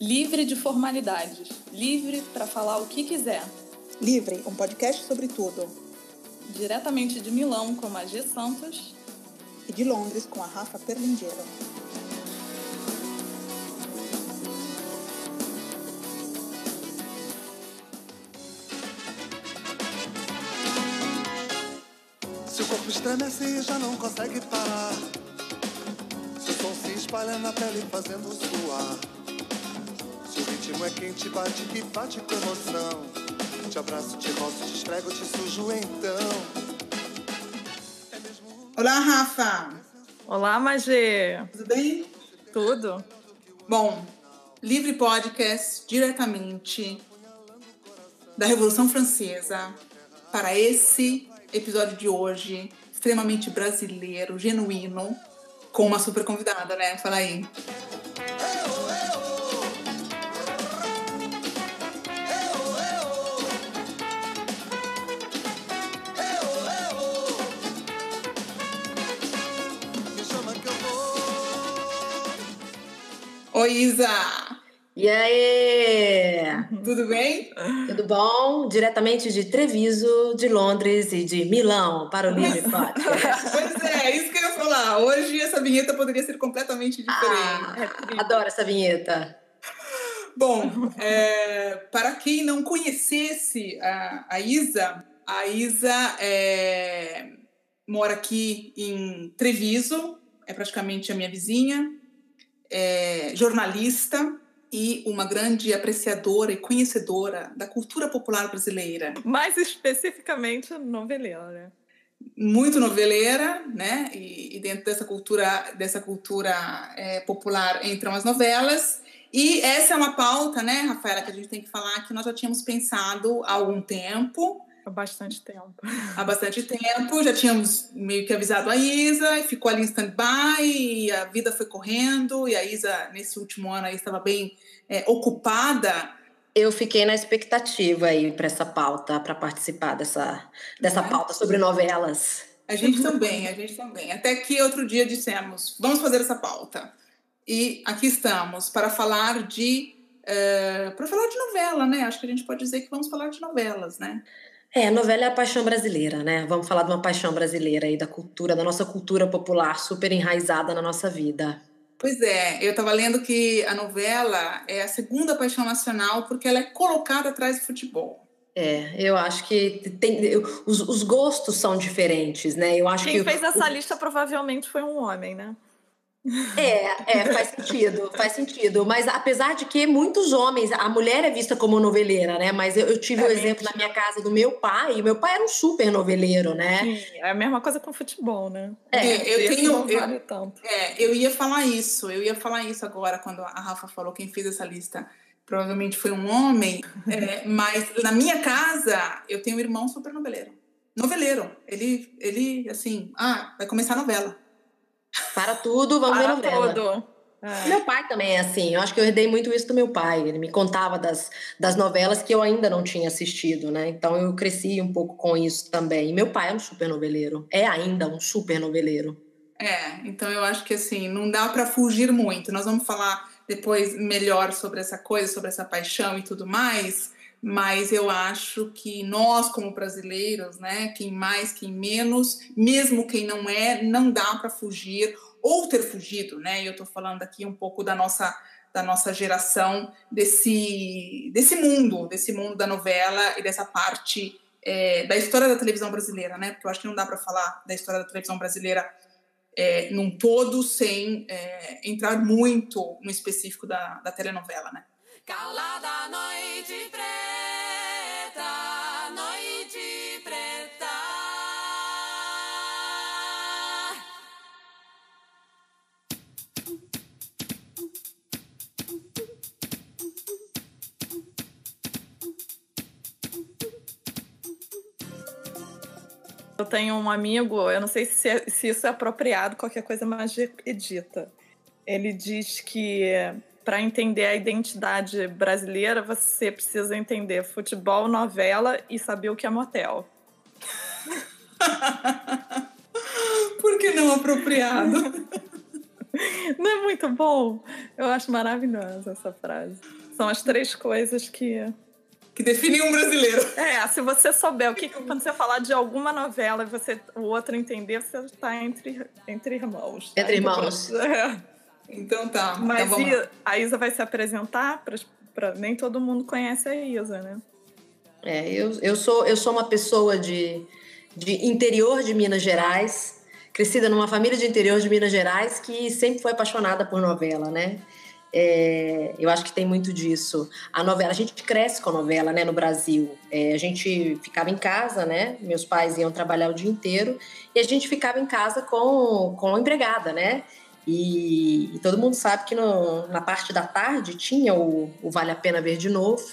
Livre de formalidades, livre para falar o que quiser. Livre, um podcast sobre tudo. Diretamente de Milão com a G Santos e de Londres com a Rafa Perlingeiro. Se o corpo estremece e já não consegue parar. Se o som se espalha na pele fazendo suar ritmo é quente, bate que bate com emoção. Te abraço, te roço, te esfrego, te sujo então. É Olá, Rafa. Olá, Magê. Tudo bem? Tudo. Bom, Livre Podcast diretamente da Revolução Francesa para esse episódio de hoje, extremamente brasileiro, genuíno, com uma super convidada, né? Fala aí. Oi, Isa! E aí? Tudo bem? Tudo bom? Diretamente de Treviso, de Londres e de Milão para o Livre Podcast. pois é, isso que eu ia falar. Hoje essa vinheta poderia ser completamente diferente. Ah, adoro essa vinheta. Bom, é, para quem não conhecesse a, a Isa, a Isa é, mora aqui em Treviso, é praticamente a minha vizinha é, jornalista e uma grande apreciadora e conhecedora da cultura popular brasileira. Mais especificamente noveleira, né? Muito noveleira, né? E, e dentro dessa cultura, dessa cultura é, popular entram as novelas. E essa é uma pauta, né, Rafaela, que a gente tem que falar que nós já tínhamos pensado há algum tempo Há bastante tempo. Há bastante tempo, já tínhamos meio que avisado a Isa, e ficou ali em stand-by, e a vida foi correndo, e a Isa, nesse último ano, aí, estava bem é, ocupada. Eu fiquei na expectativa aí para essa pauta, para participar dessa, dessa é. pauta sobre novelas. A gente também, a gente também. Até que outro dia dissemos, vamos fazer essa pauta. E aqui estamos para falar de uh, para falar de novela, né? Acho que a gente pode dizer que vamos falar de novelas, né? É, a novela é a paixão brasileira, né? Vamos falar de uma paixão brasileira aí, da cultura, da nossa cultura popular, super enraizada na nossa vida. Pois é, eu estava lendo que a novela é a segunda paixão nacional porque ela é colocada atrás do futebol. É, eu acho que tem, os, os gostos são diferentes, né? Eu acho Quem que fez essa lista provavelmente foi um homem, né? É, é, faz sentido, faz sentido. Mas apesar de que muitos homens, a mulher é vista como noveleira, né? Mas eu, eu tive o é, um exemplo na minha casa do meu pai, e meu pai era um super noveleiro, né? Sim, é a mesma coisa com futebol, né? É, eu tenho. Não vale eu, tanto. É, eu ia falar isso, eu ia falar isso agora quando a Rafa falou quem fez essa lista. Provavelmente foi um homem, é, mas na minha casa eu tenho um irmão super noveleiro. Noveleiro. Ele, ele assim, ah, vai começar a novela. Para tudo, vamos Para ver novela. Tudo. É. Meu pai também é assim. Eu acho que eu herdei muito isso do meu pai. Ele me contava das, das novelas que eu ainda não tinha assistido, né? Então eu cresci um pouco com isso também. E meu pai é um super noveleiro. É ainda um super noveleiro. É, então eu acho que assim, não dá para fugir muito. Nós vamos falar depois melhor sobre essa coisa, sobre essa paixão e tudo mais mas eu acho que nós, como brasileiros, né, quem mais, quem menos, mesmo quem não é, não dá para fugir ou ter fugido, né? Eu estou falando aqui um pouco da nossa da nossa geração desse desse mundo, desse mundo da novela e dessa parte é, da história da televisão brasileira, né? Porque eu acho que não dá para falar da história da televisão brasileira é, num todo sem é, entrar muito no específico da, da telenovela, né? Calada noite preta, noite preta. Eu tenho um amigo, eu não sei se, é, se isso é apropriado, qualquer coisa mais edita. Ele diz que para entender a identidade brasileira, você precisa entender futebol, novela e saber o que é motel. Por que não apropriado? Não é muito bom? Eu acho maravilhosa essa frase. São as três coisas que. Que definem um brasileiro. É, se você souber o que, quando você falar de alguma novela e você, o outro entender, você está entre, entre irmãos. Tá? Entre irmãos. É. Então tá. Então Mas então a Isa vai se apresentar para nem todo mundo conhece a Isa, né? É, eu, eu, sou, eu sou uma pessoa de, de interior de Minas Gerais, crescida numa família de interior de Minas Gerais que sempre foi apaixonada por novela, né? É, eu acho que tem muito disso. A novela, a gente cresce com a novela, né, no Brasil. É, a gente ficava em casa, né? Meus pais iam trabalhar o dia inteiro e a gente ficava em casa com, com a empregada, né? E, e todo mundo sabe que no, na parte da tarde tinha o, o Vale a Pena Ver de Novo.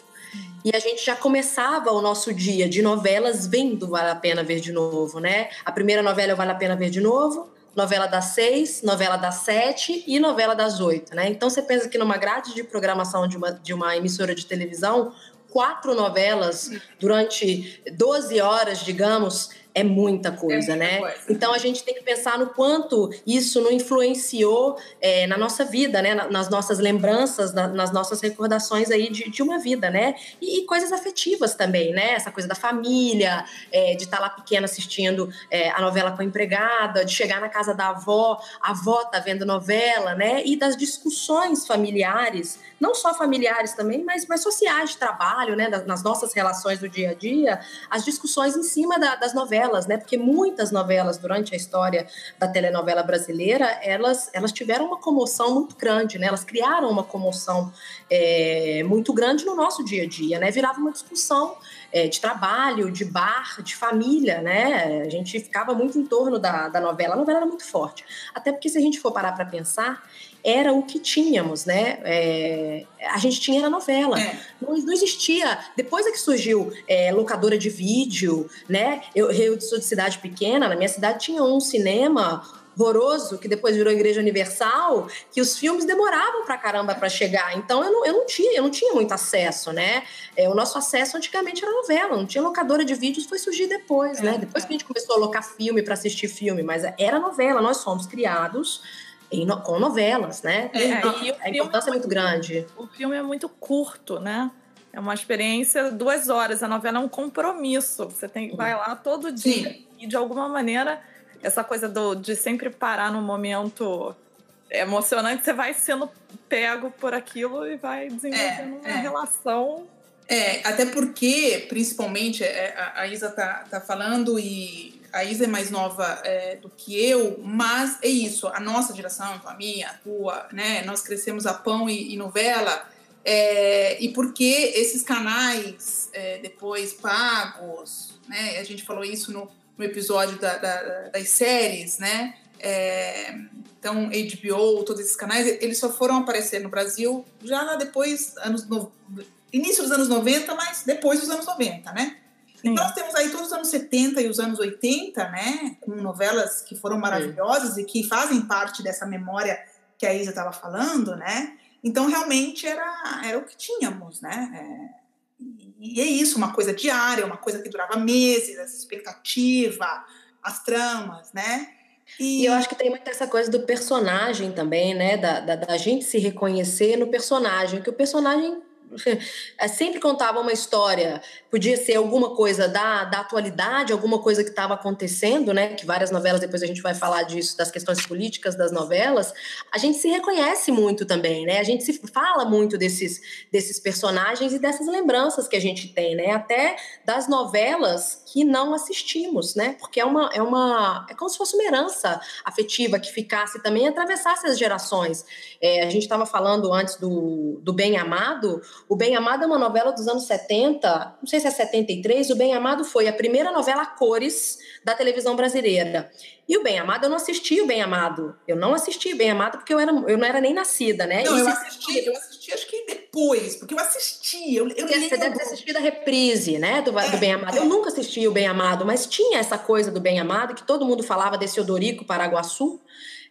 E a gente já começava o nosso dia de novelas vendo Vale a Pena Ver de Novo, né? A primeira novela é Vale a Pena Ver de Novo, novela das seis, novela das sete e novela das oito, né? Então você pensa que numa grade de programação de uma, de uma emissora de televisão, quatro novelas durante 12 horas, digamos, é muita coisa, é muita né? Coisa. Então a gente tem que pensar no quanto isso não influenciou é, na nossa vida, né? Nas nossas lembranças, na, nas nossas recordações aí de, de uma vida, né? E, e, coisas afetivas também, né? Essa coisa da família, é, de estar tá lá pequena assistindo é, a novela com a empregada, de chegar na casa da avó, a avó tá vendo novela, né? E das discussões familiares, não só familiares também, mas, mas sociais de trabalho, né? nas nossas relações do dia a dia, as discussões em cima da, das novelas novelas, né? Porque muitas novelas durante a história da telenovela brasileira, elas, elas tiveram uma comoção muito grande, né? Elas criaram uma comoção é, muito grande no nosso dia a dia, né? Virava uma discussão é, de trabalho, de bar, de família, né? A gente ficava muito em torno da, da novela. A novela era muito forte. Até porque se a gente for parar para pensar, era o que tínhamos, né? É, a gente tinha era novela. É. Não, não, existia. Depois é que surgiu é, locadora de vídeo, né? Eu, eu sou de cidade pequena, na minha cidade tinha um cinema horroroso, que depois virou Igreja Universal, que os filmes demoravam pra caramba para chegar. Então eu não, eu não tinha, eu não tinha muito acesso, né? É, o nosso acesso antigamente era novela, não tinha locadora de vídeos, foi surgir depois, né? É, Depois é. que a gente começou a locar filme para assistir filme, mas era novela, nós fomos criados no, com novelas, né? É, e a importância é muito grande. O filme é muito curto, né? É uma experiência, duas horas. A novela é um compromisso. Você tem, vai lá todo dia. Sim. E de alguma maneira, essa coisa do, de sempre parar no momento emocionante, você vai sendo pego por aquilo e vai desenvolvendo é, uma é. relação. É, até porque, principalmente, é, a Isa tá, tá falando e a Isa é mais nova é, do que eu, mas é isso, a nossa geração, a minha, a tua, né? Nós crescemos a pão e, e novela, é, e porque esses canais é, depois pagos, né? A gente falou isso no, no episódio da, da, das séries, né? É, então, HBO, todos esses canais, eles só foram aparecer no Brasil já depois, anos no, início dos anos 90, mas depois dos anos 90, né? Sim. Nós temos aí todos os anos 70 e os anos 80, né? Com novelas que foram maravilhosas Sim. e que fazem parte dessa memória que a Isa estava falando, né? Então, realmente, era, era o que tínhamos, né? É, e é isso, uma coisa diária, uma coisa que durava meses, essa expectativa, as tramas, né? E... e, eu acho que tem muito essa coisa do personagem também, né? Da, da, da gente se reconhecer no personagem, que o personagem sempre contava uma história, podia ser alguma coisa da, da atualidade, alguma coisa que estava acontecendo, né? Que várias novelas, depois a gente vai falar disso, das questões políticas das novelas. A gente se reconhece muito também, né? A gente se fala muito desses, desses personagens e dessas lembranças que a gente tem, né? Até das novelas que não assistimos, né? Porque é uma, é uma. É como se fosse uma herança afetiva que ficasse também, atravessasse as gerações. É, a gente estava falando antes do, do Bem Amado. O Bem Amado é uma novela dos anos 70, não sei se é 73. O Bem Amado foi a primeira novela a cores da televisão brasileira. E o Bem Amado, eu não assisti o Bem Amado. Eu não assisti o Bem Amado porque eu, era, eu não era nem nascida, né? Não, e eu assisti, eu assisti acho que depois, porque eu assisti. Eu, eu você deve ter assistido a reprise, né, do, é, do Bem Amado. É. Eu nunca assisti o Bem Amado, mas tinha essa coisa do Bem Amado, que todo mundo falava desse Odorico Paraguaçu.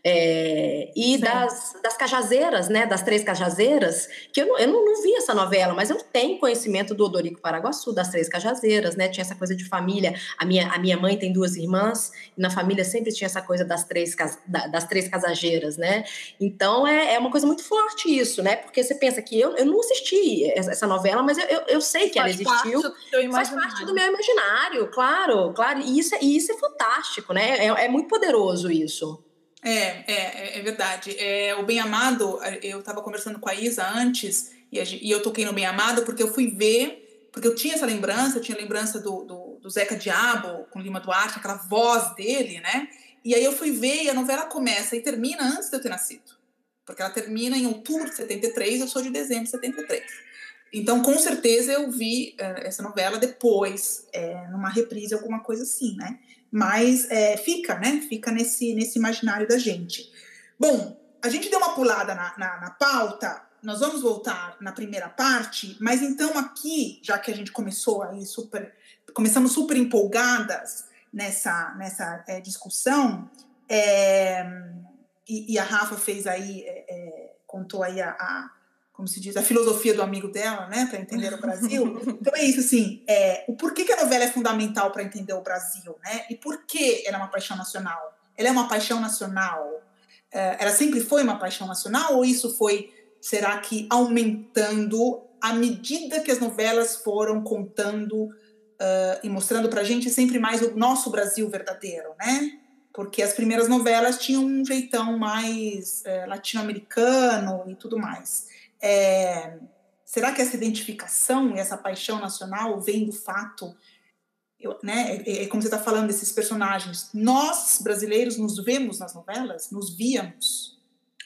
É, e das, das cajazeiras, né? Das três cajazeiras, que eu, não, eu não, não, vi essa novela, mas eu tenho conhecimento do Odorico Paraguaçu, das três cajazeiras, né? Tinha essa coisa de família. A minha, a minha mãe tem duas irmãs, e na família sempre tinha essa coisa das três, das três casageiras, né? Então é, é uma coisa muito forte isso, né? Porque você pensa que eu, eu não assisti essa novela, mas eu, eu, eu sei que ela existiu. Parte faz parte do meu imaginário, claro, claro. E isso, é, e isso é fantástico, né? É, é muito poderoso isso. É, é, é verdade. É, o Bem Amado, eu estava conversando com a Isa antes, e, a, e, eu toquei no Bem Amado porque eu fui ver, porque eu tinha essa lembrança, eu tinha lembrança do, do, do Zeca Diabo com Lima Duarte, aquela voz dele, né? E aí eu fui ver e a novela começa e termina antes de eu ter nascido. Porque ela termina em outubro de 73, eu sou de dezembro de 73. Então, com certeza, eu vi uh, essa novela depois, é, numa reprise, alguma coisa assim, né? Mas é, fica, né? Fica nesse, nesse imaginário da gente. Bom, a gente deu uma pulada na, na, na pauta, nós vamos voltar na primeira parte, mas então aqui, já que a gente começou aí super, começamos super empolgadas nessa, nessa é, discussão, é, e, e, a Rafa fez aí, é, é, contou aí a, a como se diz, a filosofia do amigo dela, né, para entender o Brasil. Então é isso, assim, é, o porquê que a novela é fundamental para entender o Brasil, né? E por que ela é uma paixão nacional? Ela é uma paixão nacional? É, ela sempre foi uma paixão nacional ou isso foi, será que aumentando à medida que as novelas foram contando uh, e mostrando para a gente sempre mais o nosso Brasil verdadeiro, né? Porque as primeiras novelas tinham um jeitão mais uh, latino-americano e tudo mais. É, será que essa identificação e essa paixão nacional vem do fato, eu, né, é, é como você está falando desses personagens, nós brasileiros nos vemos nas novelas, nos víamos?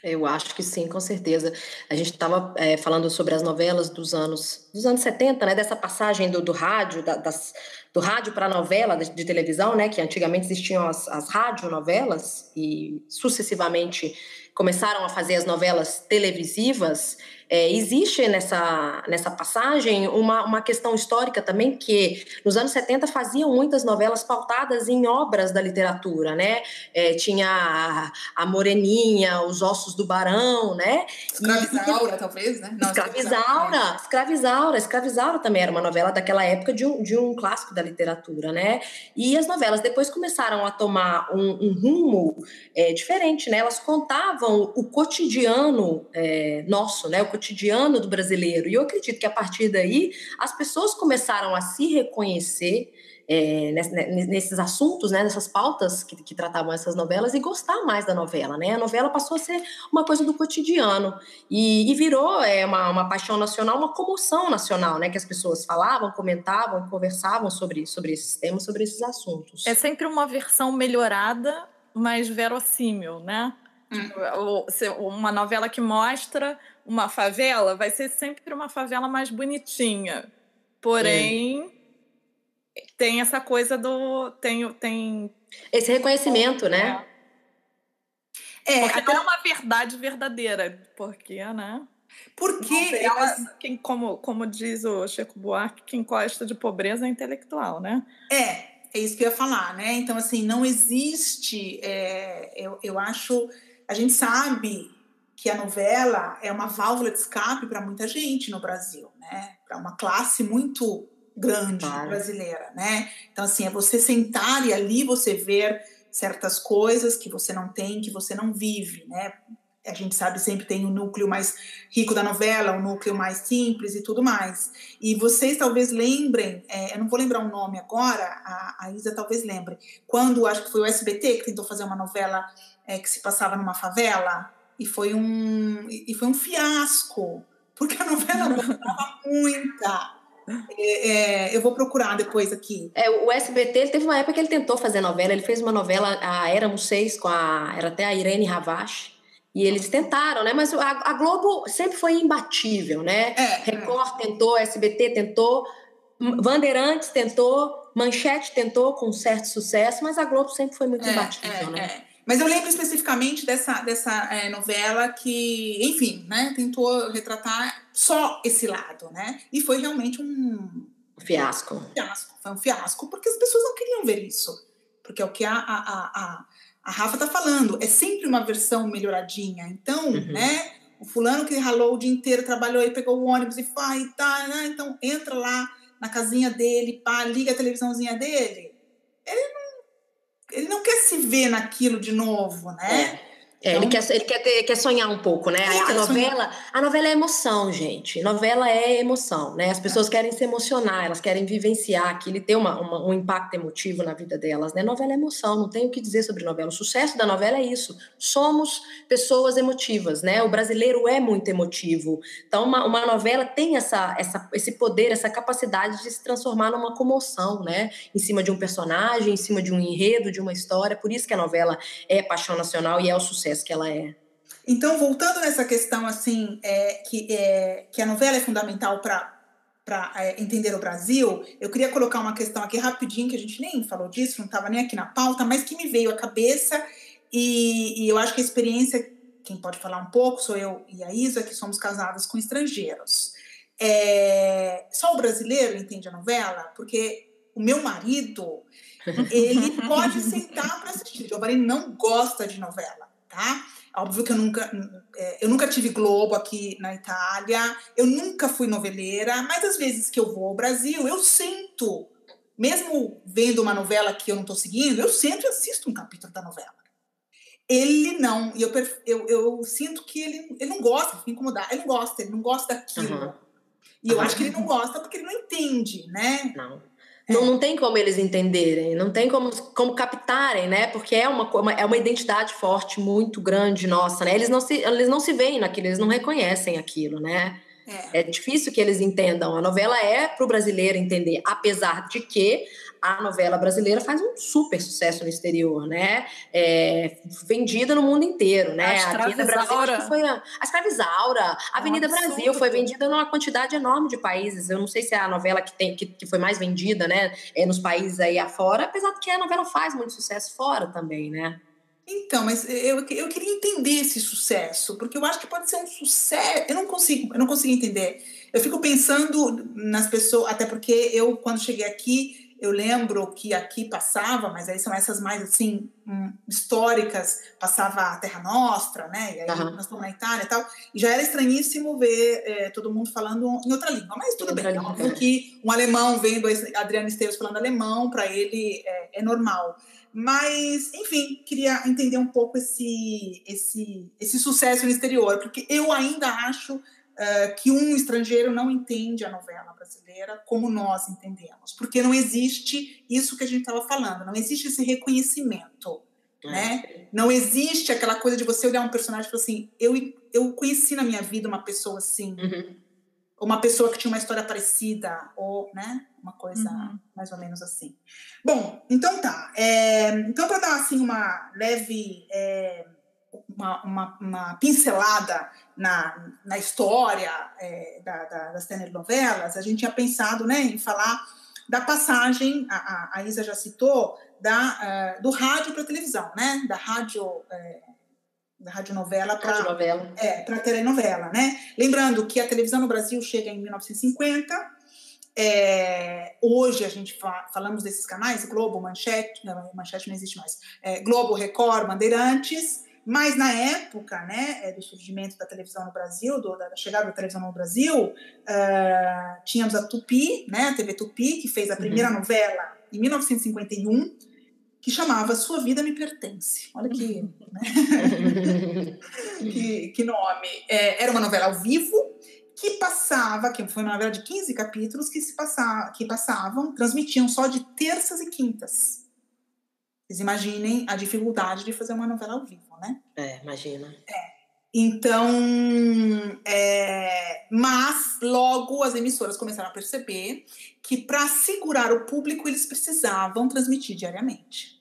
Eu acho que sim, com certeza. A gente estava é, falando sobre as novelas dos anos dos anos 70, né? Dessa passagem do, do rádio, da, das, do rádio para a novela de, de, televisão, né? Que antigamente existiam as, as radionovelas e sucessivamente começaram a fazer as novelas televisivas. É, existe nessa, nessa passagem uma, uma questão histórica também que nos anos 70 faziam muitas novelas pautadas em obras da literatura, né? É, tinha a, a, Moreninha, Os Ossos do Barão, né? Escravizaura, e, talvez, né? Não, Escravizaura, Escravizaura, Escravizaura também era uma novela daquela época de um, de um clássico da literatura, né? E as novelas depois começaram a tomar um, um rumo é, diferente, né? Elas contavam o cotidiano é, nosso, né? O cotidiano do brasileiro. E eu acredito que a partir daí as pessoas começaram a se reconhecer é, nesses assuntos, né, nessas pautas que, que, tratavam essas novelas e gostar mais da novela, né? A novela passou a ser uma coisa do cotidiano e, e virou é, uma, uma, paixão nacional, uma comoção nacional, né? Que as pessoas falavam, comentavam, conversavam sobre, sobre esses temas, sobre esses assuntos. É sempre uma versão melhorada, mas verossímil, né? Hum. Uma novela que mostra uma favela vai ser sempre uma favela mais bonitinha. Porém, hum. tem essa coisa do. Tem, tem esse reconhecimento, né? É, porque até... não é uma verdade verdadeira. Porque, né? Porque elas... quem, como, como diz o Chico Buarque, quem gosta de pobreza é intelectual, né? É, é isso que eu ia falar, né? Então, assim, não existe. É, eu, eu acho. A gente sabe que a novela é uma válvula de escape para muita gente no Brasil, né? Para uma classe muito grande claro. brasileira, né? Então assim, é você sentar e ali você ver certas coisas que você não tem, que você não vive, né? A gente sabe sempre tem o núcleo mais rico da novela, o núcleo mais simples e tudo mais. E vocês talvez lembrem, é, eu não vou lembrar o nome agora, a, a, Isa talvez lembre, quando acho que foi o SBT que tentou fazer uma novela é, que se passava numa favela, e foi um, e foi um fiasco, porque a novela mostrava muita. É, é, eu vou procurar depois aqui. É, o SBT teve uma época que ele tentou fazer novela. Ele fez uma novela, a Éramos Seis, com a. Era até a Irene Ravache. E eles tentaram, né? Mas a, a Globo sempre foi imbatível, né? É, é. Record tentou, SBT tentou, Bandeirantes tentou, Manchete tentou com certo sucesso, mas a Globo sempre foi muito é, imbatível, né? Mas eu lembro especificamente dessa, dessa é, novela que, enfim, né, tentou retratar só esse lado, né? E foi realmente um fiasco. Um fiasco. Foi um fiasco, porque as pessoas não queriam ver isso. Porque é o que a, a, a, a Rafa tá falando, é sempre uma versão melhoradinha. Então, uhum. né? O fulano que ralou o dia inteiro, trabalhou e pegou o ônibus e faz, tá, né? Então entra lá na casinha dele, pá, liga a televisãozinha dele. Ele não, ele não quer se ver naquilo de novo, né? É. É, então, ele quer, ele quer, ter, quer sonhar um pouco, né? A, a novela, a novela é emoção, gente. Novela é emoção, né? As pessoas querem se emocionar, elas querem vivenciar aquilo e ter uma, uma, um impacto emotivo na vida delas, né? Novela é emoção, não tem o que dizer sobre novela. O sucesso da novela é isso. Somos pessoas emotivas, né? O brasileiro é muito emotivo. Então, uma, uma novela tem essa, essa, esse poder, essa capacidade de se transformar numa comoção, né? Em cima de um personagem, em cima de um enredo, de uma história. Por isso que a novela é paixão nacional e é o sucesso que ela é. Então, voltando nessa questão, assim, é, que, é, que a novela é fundamental para para é, entender o Brasil, eu queria colocar uma questão aqui rapidinho, que a gente nem falou disso, não estava nem aqui na pauta, mas que me veio à cabeça, e, e, eu acho que a experiência, quem pode falar um pouco, sou eu e a Isa, que somos casadas com estrangeiros. É, só o brasileiro entende a novela, porque o meu marido, ele pode sentar para assistir. O Giovanni não gosta de novela tá? Óbvio que eu nunca, é, eu nunca tive Globo aqui na Itália, eu nunca fui noveleira, mas às vezes que eu vou ao Brasil, eu sinto, mesmo vendo uma novela que eu não estou seguindo, eu sempre assisto um capítulo da novela. Ele não, e eu, eu, eu sinto que ele, ele não gosta, fica incomodado, ele não gosta, ele não gosta daquilo. Uhum. E eu uhum. acho que ele não gosta porque ele não entende, né? Não. Não, não tem como eles entenderem, não tem como, como captarem, né? Porque é uma, uma, é uma identidade forte, muito grande nossa, né? Eles não se, eles não se veem naquilo, eles não reconhecem aquilo, né? É. é difícil que eles entendam. A novela é para o brasileiro entender, apesar de que a novela brasileira faz um super sucesso no exterior, né? É, vendida no mundo inteiro, né? A Avenida Brasil foi a, a Escravizaura, a Avenida um Brasil foi vendida numa quantidade enorme de países. Eu não sei se é a novela que tem que, que foi mais vendida, né? É, nos países aí afora, apesar de que a novela faz muito sucesso fora também, né? Então, mas eu, eu queria entender esse sucesso, porque eu acho que pode ser um sucesso. Eu não consigo, eu não consigo entender. Eu fico pensando nas pessoas, até porque eu, quando cheguei aqui, eu lembro que aqui passava, mas aí são essas mais assim hum, históricas, passava a Terra Nostra, né? E aí uhum. nós estamos na Itália e tal. E já era estranhíssimo ver é, todo mundo falando em outra língua, mas tudo bem. É óbvio que um alemão vendo Adriano Esteves falando alemão, para ele é, é, normal. Mas, enfim, queria entender um pouco esse, esse, esse sucesso no exterior, porque eu ainda acho uh, que um estrangeiro não entende a novela brasileira como nós entendemos, porque não existe isso que a gente estava falando, não existe esse reconhecimento, é. né? Não existe aquela coisa de você olhar um personagem e falar assim, eu, eu conheci na minha vida uma pessoa assim, uhum. uma pessoa que tinha uma história parecida, ou, né? Uma coisa uhum. mais ou menos assim. Bom, então tá. É, então, para dar assim uma leve. É, uma, uma, uma pincelada na, na história é, da, da, das telenovelas, a gente tinha pensado né, em falar da passagem, a, a Isa já citou, da, uh, do rádio para a televisão, né? Da rádio. É, da radionovela para é, para telenovela, né? Lembrando que a televisão no Brasil chega em 1950. É, hoje a gente fa falamos desses canais, Globo, Manchete, não, Manchete não existe mais, é, Globo, Record, Bandeirantes, mas na época né, é, do surgimento da televisão no Brasil, do, da chegada da televisão no Brasil, uh, tínhamos a Tupi, né, a TV Tupi, que fez a uhum. primeira uhum. novela em 1951, que chamava Sua Vida Me Pertence. Olha que, né? que, que, nome. É, era uma novela ao vivo que passava, que foi uma novela de 15 capítulos que se passava, que passavam, transmitiam só de terças e quintas. Vocês imaginem a dificuldade de fazer uma novela ao vivo, né? É, imagina. É. Então, é, mas logo as emissoras começaram a perceber que para segurar o público eles precisavam transmitir diariamente.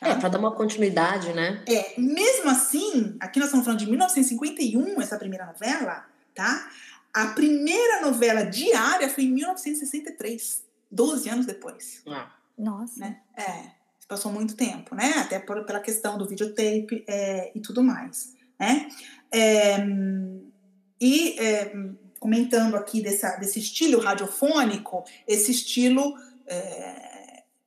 Tá? É, para dar uma continuidade, né? É, mesmo assim, aqui nós estamos falando de 1951, essa primeira novela, tá? A primeira novela diária foi em 1963, 12 anos depois. Ah. Nossa. Né? É passou muito tempo, né? Até por, pela questão do videotape é, e tudo mais, né? É, e é, comentando aqui dessa, desse estilo radiofônico, esse estilo é,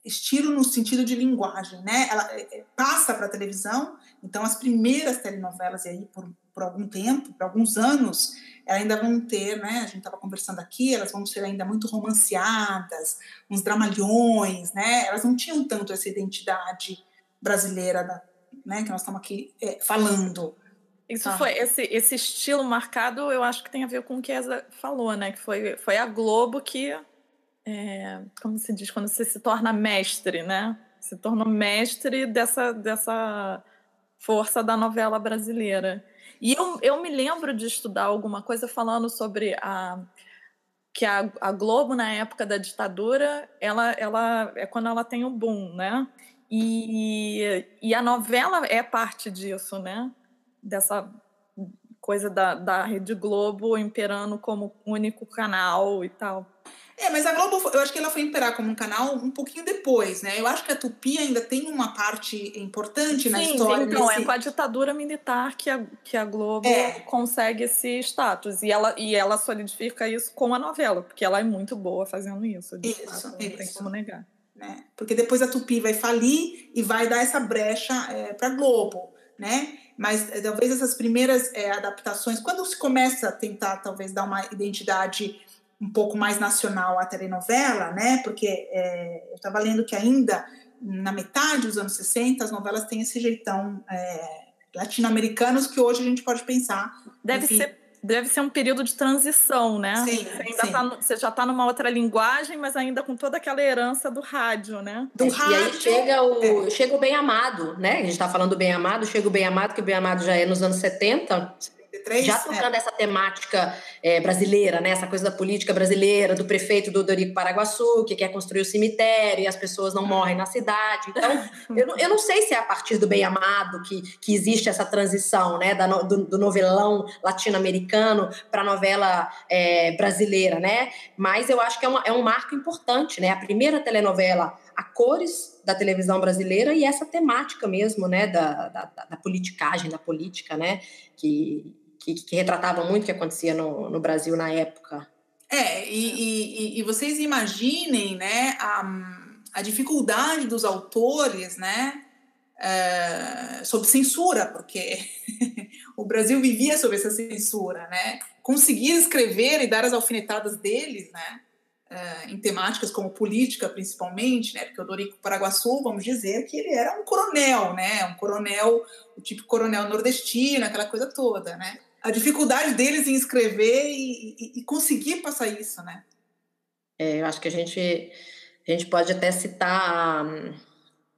estilo no sentido de linguagem, né? Ela é, passa para a televisão, então as primeiras telenovelas, e aí por, por algum tempo, por alguns anos, ainda vão ter, né? A gente estava conversando aqui, elas vão ser ainda muito romanceadas, uns dramalhões, né? Elas não tinham tanto essa identidade brasileira, da, né? Que nós estamos aqui é, falando. Isso tá. foi esse, esse estilo marcado, eu acho que tem a ver com o que a Eza falou, né? Que foi, foi a Globo que, é, como se diz, quando você se torna mestre, né? Se tornou mestre dessa, dessa força da novela brasileira. E eu, eu me lembro de estudar alguma coisa falando sobre a que a, a Globo na época da ditadura, ela, ela é quando ela tem o boom, né? E, e a novela é parte disso, né? Dessa coisa da, da Rede Globo imperando como único canal e tal. É, mas a Globo, eu acho que ela foi imperar como um canal um pouquinho depois, né? Eu acho que a Tupi ainda tem uma parte importante sim, na história. Sim, então, é com a ditadura militar que a, que a Globo é. consegue esse status. E ela, e ela solidifica isso com a novela, porque ela é muito boa fazendo isso. isso, fato, não isso. tem como negar. Né? Porque depois a Tupi vai falir e vai dar essa brecha é, para a Globo, né? Mas é, talvez essas primeiras é, adaptações, quando se começa a tentar talvez dar uma identidade um pouco mais nacional à telenovela, né? Porque é, eu estava lendo que ainda na metade dos anos 60 as novelas têm esse jeitão é, latino-americanos que hoje a gente pode pensar. Deve enfim, ser deve ser um período de transição, né? Sim, você, ainda tá, você já está numa outra linguagem, mas ainda com toda aquela herança do rádio, né? Do rádio. E aí chega o, é. chega o Bem Amado, né? A gente está falando do Bem Amado, chega o Bem Amado, que o Bem Amado já é nos anos 70. 73. Já tocando é. essa temática é, brasileira, né? Essa coisa da política brasileira, do prefeito do Dorico Paraguaçu, que quer construir o cemitério e as pessoas não morrem na cidade. Então, eu, não, eu não sei se é a partir do Bem Amado que, que existe essa transição, né? Da, do, do novelão latino-americano para a novela é, brasileira, né? Mas eu acho que é, uma, é um marco importante, né? A primeira telenovela a cores da televisão brasileira e essa temática mesmo, né, da, da, da politicagem, da política, né, que, que, que retratavam muito o que acontecia no, no Brasil na época. É, e, e, e vocês imaginem, né, a, a dificuldade dos autores, né, é, sob censura, porque o Brasil vivia sob essa censura, né, conseguir escrever e dar as alfinetadas deles, né, é, em temáticas como política, principalmente, né? Porque o Dorico Paraguaçu, vamos dizer que ele era um coronel, né? Um coronel, o tipo coronel nordestino, aquela coisa toda, né? A dificuldade deles em escrever e, e, e conseguir passar isso, né? É, eu acho que a gente, a gente pode até citar um,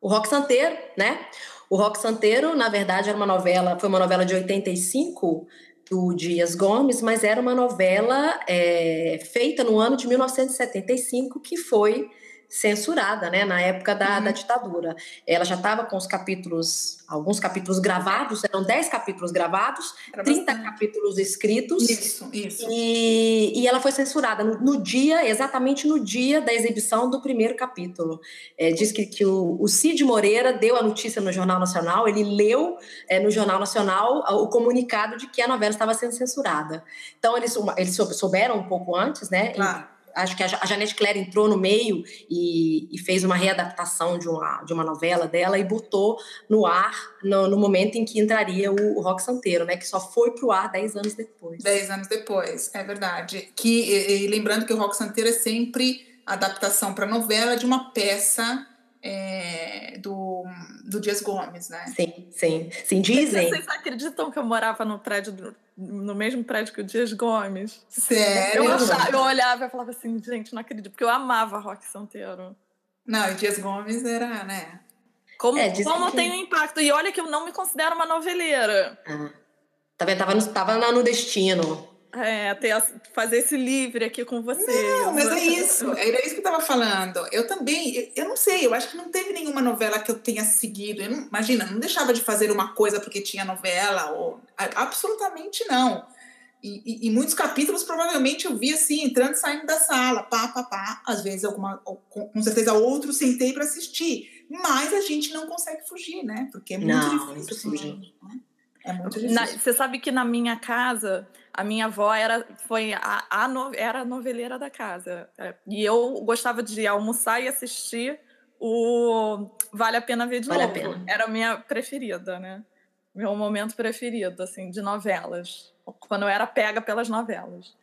o Rock Santeiro, né? O Rock Santeiro, na verdade, era uma novela, foi uma novela de 85 do Dias Gomes, mas era uma novela é, feita no ano de 1975 que foi censurada, né, na época da, uhum. da ditadura. Ela já estava com os capítulos, alguns capítulos gravados, eram 10 capítulos gravados, Era 30 bastante. capítulos escritos. Isso, isso. E, e ela foi censurada no, no, dia, exatamente no dia da exibição do primeiro capítulo. É, diz que, que o, o, Cid Moreira deu a notícia no Jornal Nacional, ele leu é, no Jornal Nacional o comunicado de que a novela estava sendo censurada. Então, eles, eles souberam um pouco antes, né? Claro acho que a Janete Claire entrou no meio e, e, fez uma readaptação de uma, de uma novela dela e botou no ar no, no momento em que entraria o, o, Rock Santeiro, né? Que só foi pro ar dez anos depois. Dez anos depois, é verdade. Que, e, e lembrando que o Rock Santeiro é sempre adaptação para novela de uma peça é, do, do Dias Gomes, né? Sim, sim. Sim, dizem. Vocês acreditam que eu morava no prédio, do, no mesmo prédio que o Dias Gomes? Sério? Eu, achava, eu olhava e falava assim, gente, não acredito, porque eu amava Rock Santeiro. Não, o Dias Gomes era, né? Como, é, como que... tem um impacto. E olha que eu não me considero uma noveleira. Ah. Tá vendo? Tava no, tava no destino. É, ter, fazer esse livre aqui com você. Não, mas é isso. Era isso que eu estava falando. Eu também, eu, eu, não sei, eu acho que não teve nenhuma novela que eu tenha seguido. Eu não, imagina, não deixava de fazer uma coisa porque tinha novela, ou absolutamente não. E, e, e, muitos capítulos provavelmente eu vi assim, entrando e saindo da sala, pá, pá, pá. Às vezes, alguma, com, certeza, outros sentei para assistir. Mas a gente não consegue fugir, né? Porque é muito não, difícil fugir. Né? É muito difícil. Na, você sabe que na minha casa a minha avó era, foi a, a no, era a noveleira da casa. É, e eu gostava de almoçar e assistir o Vale a Pena Ver de vale Novo. Era a minha preferida, né? Meu momento preferido, assim, de novelas. Quando eu era pega pelas novelas.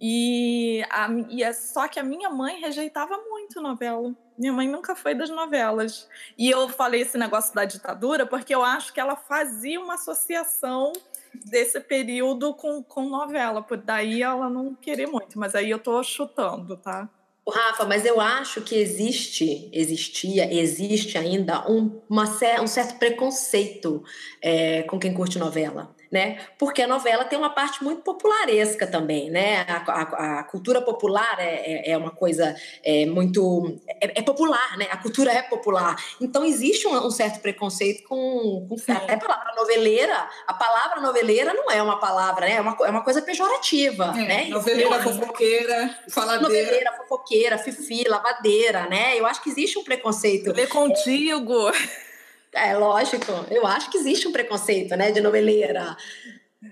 E, a, e é só que a minha mãe rejeitava muito novela. Minha mãe nunca foi das novelas. E eu falei esse negócio da ditadura porque eu acho que ela fazia uma associação desse período com, com novela. Por daí ela não querer muito, mas aí eu tô chutando, tá? Rafa, mas eu acho que existe, existia, existe ainda um, uma, um certo preconceito é, com quem curte novela né? Porque a novela tem uma parte muito popularesca também, né? A, a, a cultura popular é, é, é uma coisa é, muito é, é, popular, né? A cultura é popular. Então existe um, um certo preconceito com, com até a palavra noveleira. A palavra noveleira não é uma palavra, né? É uma, é uma coisa pejorativa, é, né? Noveleira, fofoqueira, faladeira. Noveleira, fofoqueira, fifi, lavadeira, né? Eu acho que existe um preconceito. Ler contigo. É lógico. Eu acho que existe um preconceito, né, de noveleira.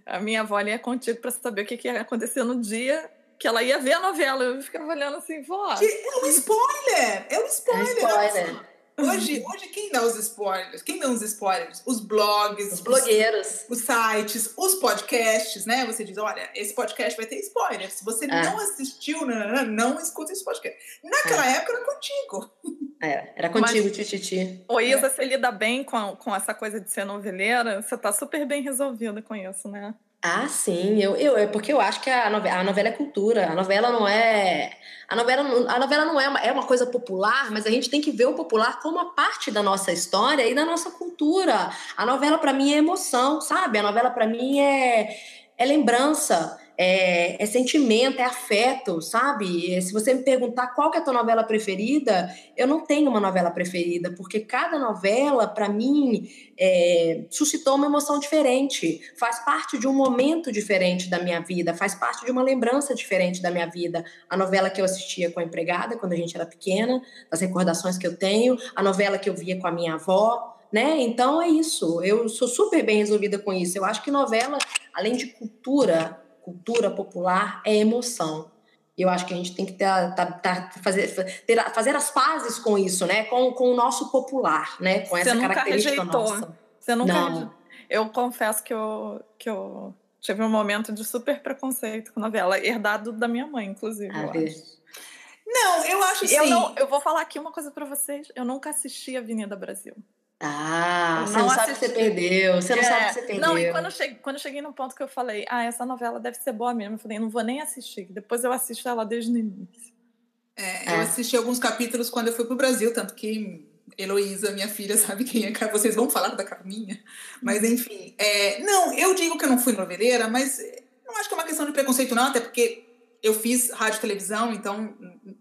A minha avó ia contigo para saber o que, que ia acontecer no dia que ela ia ver a novela. Eu ficava olhando assim, vó. É um spoiler! É um spoiler! É spoiler. Hoje, hoje, quem dá os spoilers? Quem dá os spoilers? Os blogs, os blogueiros, os, os, sites, os podcasts, né? Você diz: olha, esse podcast vai ter spoiler. Se você é. não assistiu, não, não, não escuta esse podcast. Naquela é. época era contigo. É, era contigo, Mas, Tititi. Ô, Isa, é. você lida bem com, com essa coisa de ser noveleira? Você tá super bem resolvida com isso, né? Ah, sim, eu, eu, é porque eu acho que a novela, a novela é cultura, a novela não é. A novela, a novela não é uma, é uma coisa popular, mas a gente tem que ver o popular como uma parte da nossa história e da nossa cultura. A novela, para mim, é emoção, sabe? A novela, para mim, é, é lembrança é, é, sentimento, é afeto, sabe? Se você me perguntar qual é a tua novela preferida, eu não tenho uma novela preferida, porque cada novela, para mim, é, suscitou uma emoção diferente, faz parte de um momento diferente da minha vida, faz parte de uma lembrança diferente da minha vida. A novela que eu assistia com a empregada quando a gente era pequena, as recordações que eu tenho, a novela que eu via com a minha avó, né? Então é isso. Eu sou super bem resolvida com isso. Eu acho que novela, além de cultura, cultura popular é emoção. E eu acho que a gente tem que ter, tá, tá, fazer, ter, fazer as pazes com isso, né? Com, com o nosso popular, né? Com essa característica rejeitou. nossa. Você nunca Não. Eu confesso que eu, que eu tive um momento de super preconceito com novela, herdado da minha mãe, inclusive. Ah, eu acho. Não, eu acho assim. Eu, não, eu vou falar aqui uma coisa para vocês. Eu nunca assisti Avenida Brasil. Ah, você não, sabe que você perdeu, você não é, sabe que você perdeu. Não, e quando eu, cheguei, quando eu cheguei no ponto que eu falei, ah, essa novela deve ser boa mesmo, eu falei, não vou nem assistir, depois eu assisto ela desde o início. É, é. Eu assisti alguns capítulos quando eu fui pro Brasil, tanto que Heloísa, minha filha, sabe quem é, vocês vão falar da Carminha, mas uhum. enfim. É, não, eu digo que eu não fui noveleira, mas não acho que é uma questão de preconceito não, até porque eu fiz rádio e televisão, então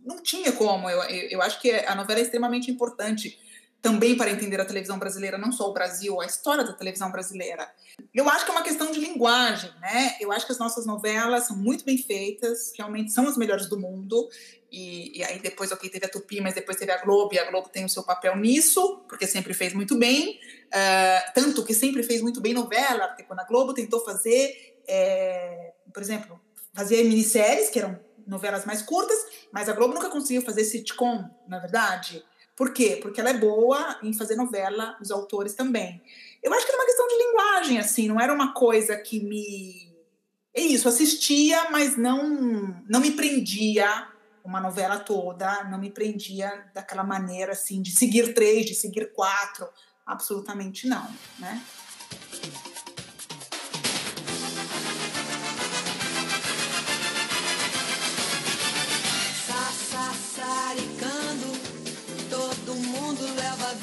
não tinha como, eu, eu, eu acho que a novela é extremamente importante também para entender a televisão brasileira, não só o Brasil, a história da televisão brasileira. Eu acho que é uma questão de linguagem, né? Eu acho que as nossas novelas são muito bem feitas, realmente são as melhores do mundo. E, e aí depois, ok, teve a Tupi, mas depois teve a Globo, e a Globo tem o seu papel nisso, porque sempre fez muito bem. Uh, tanto que sempre fez muito bem novela, porque quando a Globo tentou fazer, é, por exemplo, fazia minisséries, que eram novelas mais curtas, mas a Globo nunca conseguiu fazer sitcom, na é verdade. Por quê? Porque ela é boa em fazer novela, os autores também. Eu acho que era uma questão de linguagem, assim, não era uma coisa que me. É isso, assistia, mas não, não me prendia uma novela toda, não me prendia daquela maneira, assim, de seguir três, de seguir quatro. Absolutamente não, né?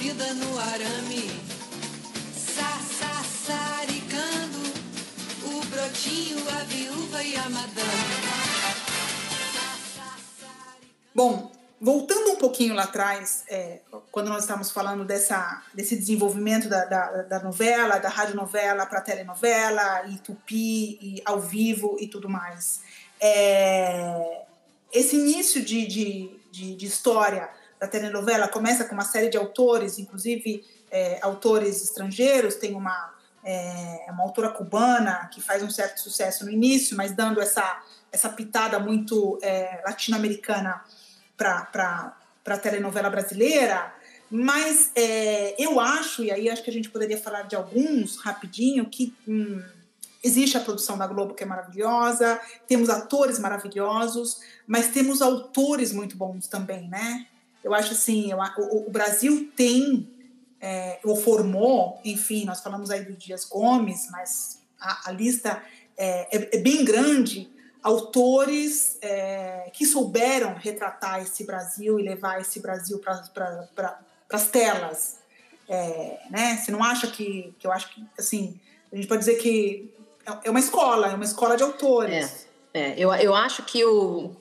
Vida no arame, sassaricando o brotinho, a viúva e a madame. Bom, voltando um pouquinho lá atrás, é, quando nós estávamos falando dessa, desse desenvolvimento da, da, da novela, da radionovela para telenovela, e tupi, e ao vivo e tudo mais. É, esse início de, de, de, de história da telenovela começa com uma série de autores, inclusive é, autores estrangeiros, tem uma, é, uma autora cubana que faz um certo sucesso no início, mas dando essa, essa pitada muito é, latino-americana para a telenovela brasileira. Mas é, eu acho, e aí acho que a gente poderia falar de alguns rapidinho, que hum, existe a produção da Globo que é maravilhosa, temos atores maravilhosos, mas temos autores muito bons também, né? Eu acho assim, eu, o, o, Brasil tem, é, ou formou, enfim, nós falamos aí do Dias Gomes, mas a, a lista é, é, é, bem grande, autores é, que souberam retratar esse Brasil e levar esse Brasil para para as telas. É, né? Você não acha que, que eu acho que assim a gente pode dizer que é, é uma escola, é uma escola de autores. É. Eu, eu acho que o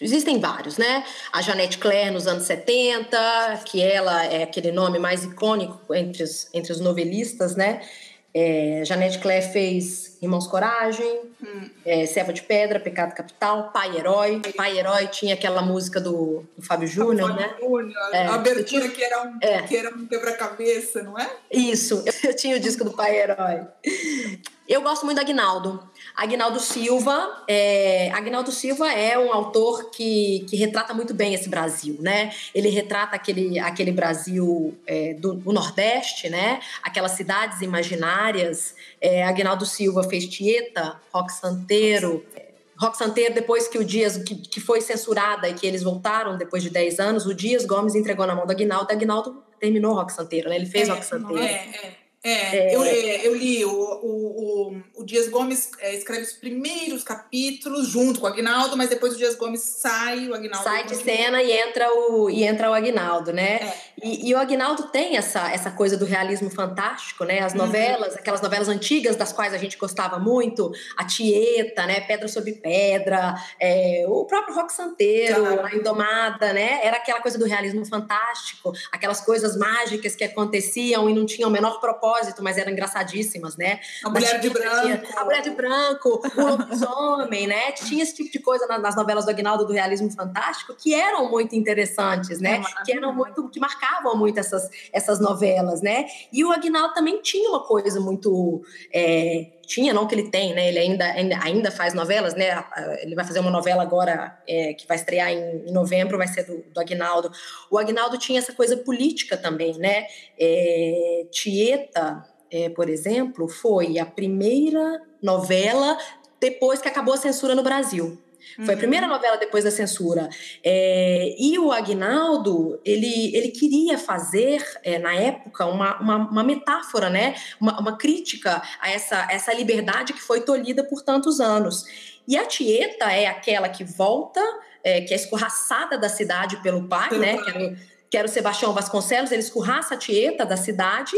existem vários, né? A Janete Claire nos anos 70, que ela é aquele nome mais icônico entre os, entre os novelistas, né? É, Janete Claire fez Irmãos Coragem, hum. é, Serva de Pedra, Pecado Capital, Pai Herói. Pai Herói tinha aquela música do, do Fábio Júnior, né? Júnior, é, a abertura tinha... que era um, é. que era um quebra-cabeça, não é? Isso, eu tinha o disco do Pai Herói. Eu gosto muito do Agnaldo. Agnaldo Silva, é, Agnaldo Silva é um autor que, que retrata muito bem esse Brasil, né? Ele retrata aquele, aquele Brasil é, do, do, Nordeste, né? Aquelas cidades imaginárias. É, Agnaldo Silva fez Tieta, Rock Santeiro. Rock Santeiro, depois que o Dias, que, que foi censurada e que eles voltaram depois de 10 anos, o Dias Gomes entregou na mão do Agnaldo, Agnaldo terminou Rock Santeiro, né? Ele fez é, Rock Santeiro. É, é. É, é, eu, é, eu, li, o, o, o, Dias Gomes é, escreve os primeiros capítulos junto com o Agnaldo, mas depois o Dias Gomes sai, o Agnaldo... Sai de cena e entra o, e entra o Agnaldo, né? É. E, e, o Agnaldo tem essa, essa coisa do realismo fantástico, né? As uhum. novelas, uhum. aquelas novelas antigas das quais a gente gostava muito, a Tieta, né? Pedra sobre Pedra, é, o próprio Rock Santeiro, claro. a Indomada, né? Era aquela coisa do realismo fantástico, aquelas coisas mágicas que aconteciam e não tinham o menor propósito propósito, mas eram engraçadíssimas, né? A mulher de branco. Tinha, a mulher de branco, o lobisomem, né? Tinha esse tipo de coisa nas novelas do Agnaldo do Realismo Fantástico que eram muito interessantes, né? É que eram muito, que marcavam muito essas, essas novelas, né? E o Agnaldo também tinha uma coisa muito. É, tinha, não que ele tem, né? Ele ainda, ainda, faz novelas, né? Ele vai fazer uma novela agora é, que vai estrear em, em, novembro, vai ser do, do Agnaldo. O Agnaldo tinha essa coisa política também, né? É, Tieta, é, por exemplo, foi a primeira novela depois que acabou a censura no Brasil. Foi a primeira uhum. novela depois da censura. É, e o Agnaldo, ele, ele queria fazer, é, na época, uma, uma, uma metáfora, né? Uma, uma, crítica a essa, essa liberdade que foi tolhida por tantos anos. E a Tieta é aquela que volta, é, que é escorraçada da cidade pelo pai, né? Que era, que era o Sebastião Vasconcelos, ele escorraça a Tieta da cidade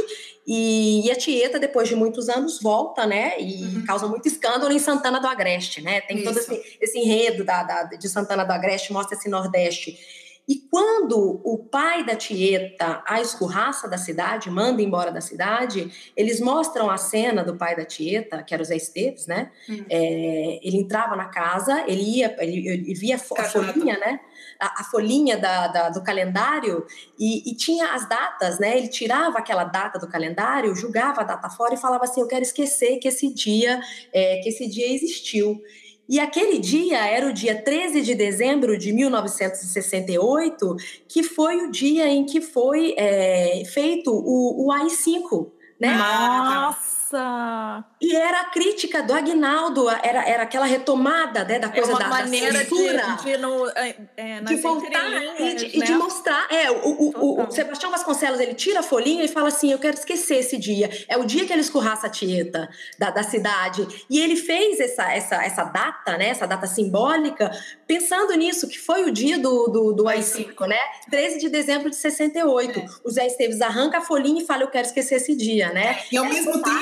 e, e, a Tieta, depois de muitos anos, volta, né? E uhum. causa muito escândalo em Santana do Agreste, né? Tem Isso. todo esse, esse enredo da, da, de Santana do Agreste, mostra esse Nordeste. E quando o pai da Tieta a escorraça da cidade, manda embora da cidade, eles mostram a cena do pai da Tieta, que era o Zé Esteves, né? É, ele entrava na casa, ele ia, ele, ele via a folhinha, né? A, a folhinha da, da, do calendário e, e, tinha as datas, né? Ele tirava aquela data do calendário, julgava a data fora e falava assim: eu quero esquecer que esse dia, é, que esse dia existiu. E aquele dia era o dia 13 de dezembro de 1968, que foi o dia em que foi é, feito o, o AI-5, né? Nossa! E era a crítica do Agnaldo, era, era aquela retomada né, da é coisa é da, maneira da censura. De, de, no, é, é de voltar e de, né? de, mostrar. É, o, o, o, Sebastião Vasconcelos ele tira a folhinha e fala assim: Eu quero esquecer esse dia. É o dia que ele escorraça a Tieta da, da cidade. E ele fez essa, essa, essa data, né, essa data simbólica, pensando nisso, que foi o dia do, do, do AI-5, né? 13 de dezembro de 68. É. O Zé Esteves arranca a folhinha e fala: Eu quero esquecer esse dia, né? E ao é mesmo tempo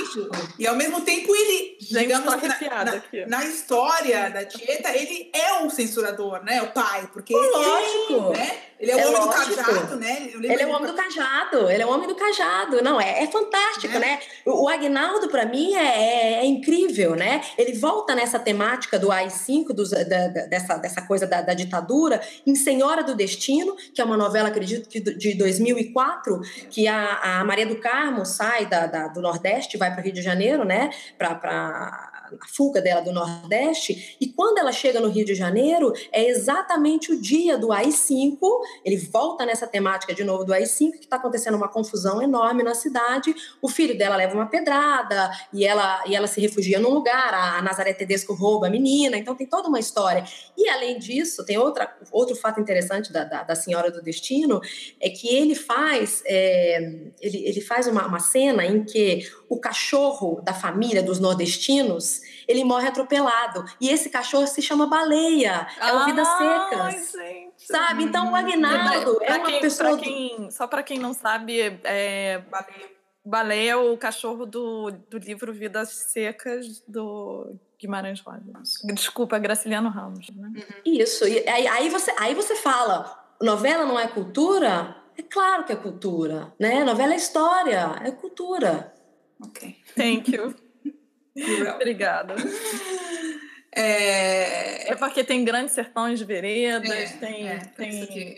e ao mesmo tempo ele, Gente, digamos, na, na, na, história da Tieta, ele é o censurador, né? O pai, porque Lógico. ele, né? Ele é, é o homem lógico. do cajado, né? Ele é o homem do cajado, ele é o homem do cajado. Não, é, é fantástico, é. né? O, o Agnaldo, para mim, é, é, é, incrível, né? Ele volta nessa temática do AI-5, da, dessa, dessa coisa da, da, ditadura, em Senhora do Destino, que é uma novela, acredito que de 2004, que a, a Maria do Carmo sai da, da do Nordeste, vai para o Rio de Janeiro, né? Para a fuga dela do Nordeste. E quando ela chega no Rio de Janeiro, é exatamente o dia do AI-5, ele volta nessa temática de novo do AI-5, que está acontecendo uma confusão enorme na cidade, o filho dela leva uma pedrada, e ela, e ela se refugia num lugar, a Nazaré Tedesco rouba a menina, então tem toda uma história. E além disso, tem outra, outro fato interessante da, da, da Senhora do Destino, é que ele faz, é, ele, ele faz uma, uma cena em que o cachorro da família dos nordestinos, ele morre atropelado. E esse cachorro se chama baleia. É o Vidas Secas. Gente. Sabe? Então o Agnaldo é uma quem, pessoa. Pra quem, só para quem não sabe, é, baleia. baleia é o cachorro do, do livro Vidas Secas do Guimarães Rosa. Desculpa, Graciliano Ramos. Né? Uhum. Isso. E aí, aí, você, aí você fala: novela não é cultura? É claro que é cultura, né? Novela é história, é cultura. Ok. Thank you. Obrigada. É... é porque tem grandes sertões de veredas, é, tem. É, tem...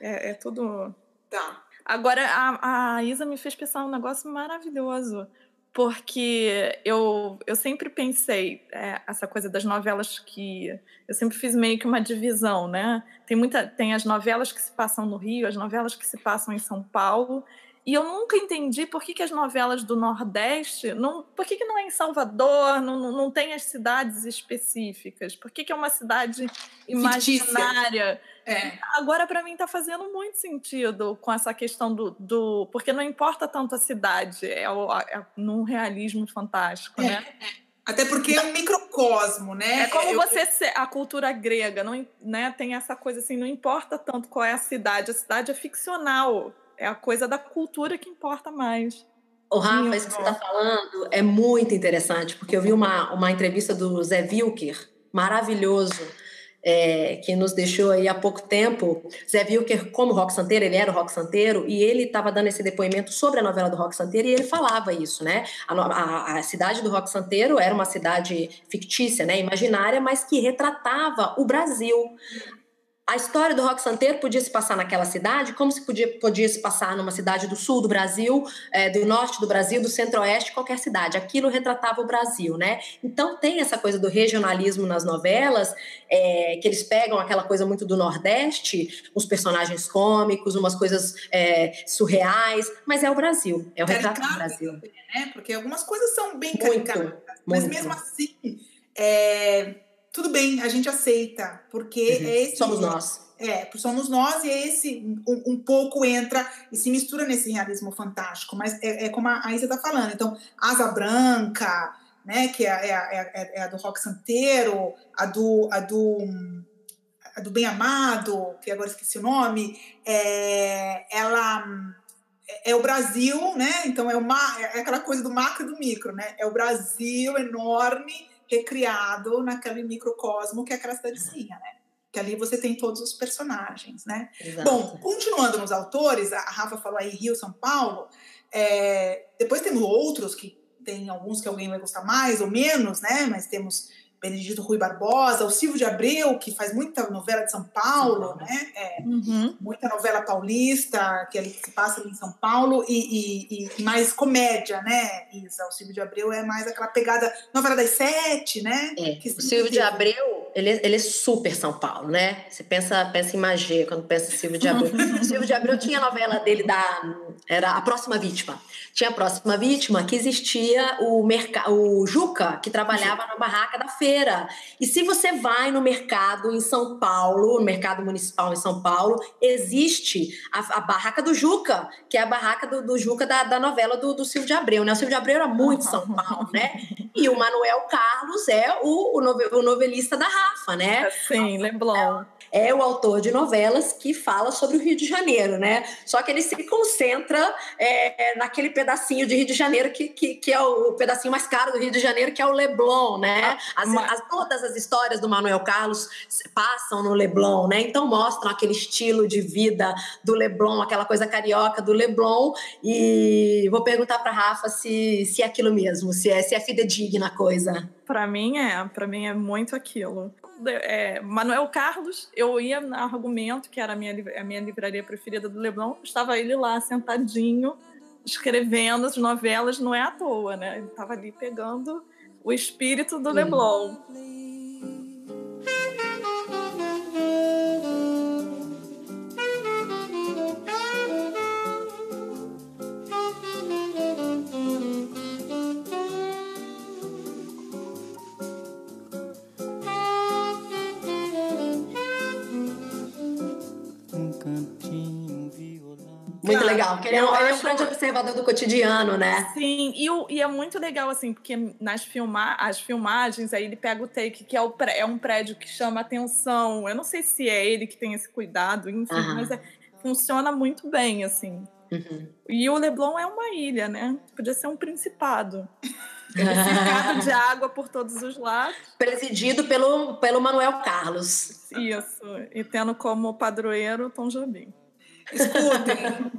É, é, tudo. Tá. Agora, a, a Isa me fez pensar um negócio maravilhoso, porque eu, eu sempre pensei, é, essa coisa das novelas que. Eu sempre fiz meio que uma divisão, né? Tem, muita, tem as novelas que se passam no Rio, as novelas que se passam em São Paulo, e eu nunca entendi por que, que as novelas do Nordeste, não, por que, que não é em Salvador, não, não, tem as cidades específicas? Por que, que é uma cidade imaginária? É. Agora, para mim, está fazendo muito sentido com essa questão do. do porque não importa tanto a cidade, é, o, é num realismo fantástico, é, né? É. Até porque é um microcosmo, né? É como eu... você ser a cultura grega, não, né? Tem essa coisa assim, não importa tanto qual é a cidade, a cidade é ficcional é a coisa da cultura que importa mais. O Rafa, isso que você está falando é muito interessante, porque eu vi uma, uma entrevista do Zé Wilker, maravilhoso, é, que nos deixou aí há pouco tempo. Zé Wilker, como rock santeiro, ele era o rock santeiro, e ele estava dando esse depoimento sobre a novela do rock santeiro, e ele falava isso, né? A, a, a, cidade do rock santeiro era uma cidade fictícia, né? imaginária, mas que retratava o Brasil a história do rock santeiro podia se passar naquela cidade, como se podia, podia se passar numa cidade do sul do Brasil, é, do norte do Brasil, do centro-oeste, qualquer cidade. Aquilo retratava o Brasil, né? Então tem essa coisa do regionalismo nas novelas, é, que eles pegam aquela coisa muito do Nordeste, os personagens cômicos, umas coisas é, surreais, mas é o Brasil, é o retrato do Brasil. Né? Porque algumas coisas são bem caricatas, mas mesmo assim. É, tudo bem, a gente aceita, porque uhum. é esse. Somos nós. É, somos nós e é esse um, um, pouco entra e se mistura nesse realismo fantástico, mas é, é como a Isa está falando. Então, Asa Branca, né, que é, é, é, é, a do rock santeiro, a do, a do, a do Bem Amado, que agora esqueci o nome, é, ela é o Brasil, né? Então é, uma, é aquela coisa do macro e do micro, né? É o Brasil enorme recriado naquele microcosmo que é aquela cidadezinha, né? Que ali você tem todos os personagens, né? Exato. Bom, continuando nos autores, a Rafa falou aí Rio, São Paulo, é, depois temos outros que tem alguns que alguém vai gostar mais ou menos, né? Mas temos Benedito Rui Barbosa, o Silvio de Abreu, que faz muita novela de São Paulo, né? É, uhum. Muita novela paulista, que, que se passa ali em São Paulo, e, e, e, mais comédia, né, Isa? O Silvio de Abreu é mais aquela pegada novela das sete, né? É. o Silvio de Abreu, ele, ele é super São Paulo, né? Você pensa, pensa em magia quando pensa em Silvio de Abreu. o Silvio de Abreu tinha a novela dele da... Era A Próxima Vítima. Tinha a Próxima Vítima, que existia o, o Juca, que trabalhava na barraca da feira feira. E se você vai no mercado em São Paulo, no mercado municipal em São Paulo, existe a, a barraca do Juca, que é a barraca do, do Juca da, da novela do, do Silvio de Abreu, né? O Silvio de Abreu era muito São Paulo, né? E o Manuel Carlos é o, o novelista da Rafa, né? Sim, Leblon é o autor de novelas que fala sobre o Rio de Janeiro, né? Só que ele se concentra é, naquele pedacinho de Rio de Janeiro que, que, que, é o pedacinho mais caro do Rio de Janeiro, que é o Leblon, né? As, as, todas as histórias do Manuel Carlos passam no Leblon, né? Então mostram aquele estilo de vida do Leblon, aquela coisa carioca do Leblon. E vou perguntar para Rafa se, se é aquilo mesmo, se é, se é fidedigna a coisa. Para mim é, para mim é muito aquilo é, Manuel Carlos, eu ia no Argumento, que era a minha, a minha livraria preferida do Leblon, estava ele lá sentadinho, escrevendo as novelas, não é à toa, né? Ele estava ali pegando o espírito do Leblon. muito porque ele é, um, ele é um grande observador do cotidiano, né? Sim, e, o, e é muito legal, assim, porque nas filma as filmagens, aí ele pega o take, que é, o é um prédio que chama atenção. Eu não sei se é ele que tem esse cuidado, enfim, uhum. mas é, funciona muito bem, assim. Uhum. E o Leblon é uma ilha, né? Podia ser um principado. Cercado de água por todos os lados. Presidido pelo, pelo Manuel Carlos. Isso, e tendo como padroeiro Tom Jobim. Escutem.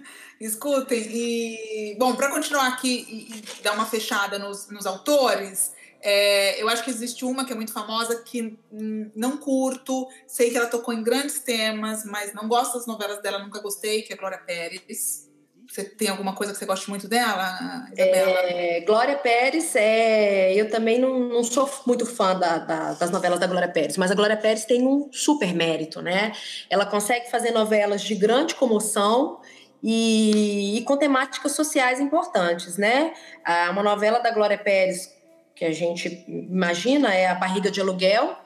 Escutem. E, bom, para continuar aqui e, e, dar uma fechada nos, nos autores, é, eu acho que existe uma que é muito famosa que não curto, sei que ela tocou em grandes temas, mas não gosto das novelas dela, nunca gostei, que é Glória Pérez. Você tem alguma coisa que você goste muito dela, Isabela? É, Glória Pérez, é, eu também não, não sou muito fã da, da, das novelas da Glória Pérez, mas a Glória Pérez tem um super mérito, né? Ela consegue fazer novelas de grande comoção e, e com temáticas sociais importantes, né? Uma novela da Glória Pérez que a gente imagina é a Barriga de Aluguel,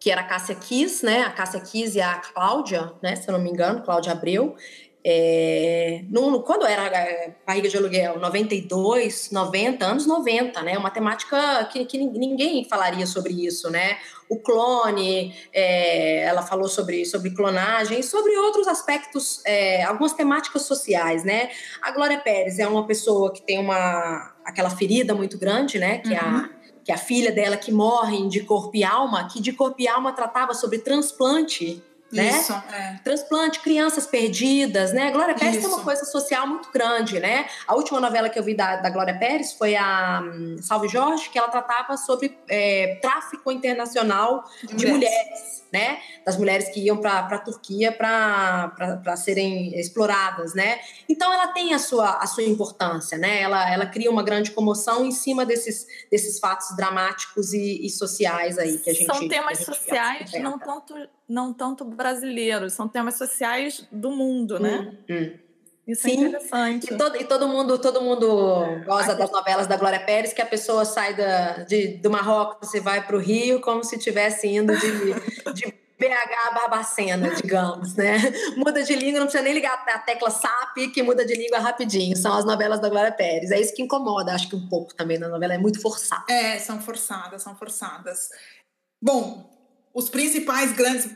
que era a Cássia Kiss, né? A Cássia Kiss e a Cláudia, né? Se eu não me engano, Cláudia Abreu. É, no, quando era é, barriga de aluguel, 92, 90, anos 90, né? Uma temática que, que ninguém falaria sobre isso, né? O clone, é, ela falou sobre, sobre clonagem, sobre outros aspectos, é, algumas temáticas sociais, né? A Glória Pérez é uma pessoa que tem uma aquela ferida muito grande, né? Que uhum. a que a filha dela que morre de corpo e alma, que de corpo e alma tratava sobre transplante né? Isso, é. Transplante, crianças perdidas, né? Glória Pérez Isso. tem uma coisa social muito grande, né? A última novela que eu vi da, da Glória Pérez foi a um, Salve Jorge, que ela tratava sobre é, tráfico internacional de, de mulheres. mulheres né? Das mulheres que iam para a Turquia para serem exploradas, né? Então ela tem a sua, a sua importância, né? Ela, ela cria uma grande comoção em cima desses, desses fatos dramáticos e, e sociais aí que a gente São temas sociais, não tanto, não tanto brasileiros, são temas sociais do mundo, né? Hum, hum. Isso é Sim. é interessante. E todo, e todo mundo, todo mundo gosta das novelas da Glória Pérez, que a pessoa sai da, de, do Marrocos e vai para o Rio como se estivesse indo de, de BH Barbacena, digamos, né? Muda de língua, não precisa nem ligar a tecla SAP, que muda de língua rapidinho. São as novelas da Glória Pérez. É isso que incomoda, acho que um pouco também na novela, é muito forçada. É, são forçadas, são forçadas. Bom, os principais grandes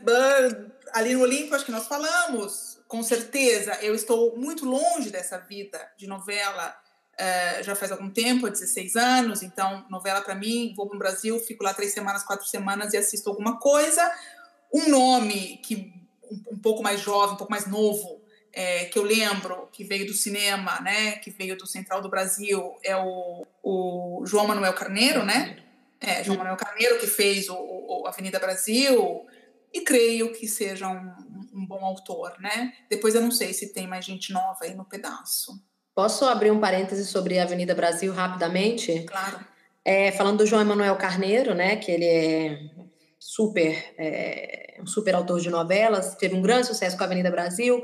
ali no Olímpico, acho que nós falamos com certeza, eu estou muito longe dessa vida de novela uh, já faz algum tempo, há 16 anos. Então, novela para mim, vou para o Brasil, fico lá três semanas, quatro semanas e assisto alguma coisa. Um nome que um, um pouco mais jovem, um pouco mais novo, é, que eu lembro, que veio do cinema, né, que veio do Central do Brasil, é o, o João Manuel Carneiro, né? É, João Manuel Carneiro, que fez o, o Avenida Brasil, e creio que seja um, um, bom autor, né? Depois eu não sei se tem mais gente nova aí no pedaço. Posso abrir um parêntese sobre a Avenida Brasil rapidamente? Claro. É, falando do João Emanuel Carneiro, né, que ele é super é, um super autor de novelas, teve um grande sucesso com a Avenida Brasil.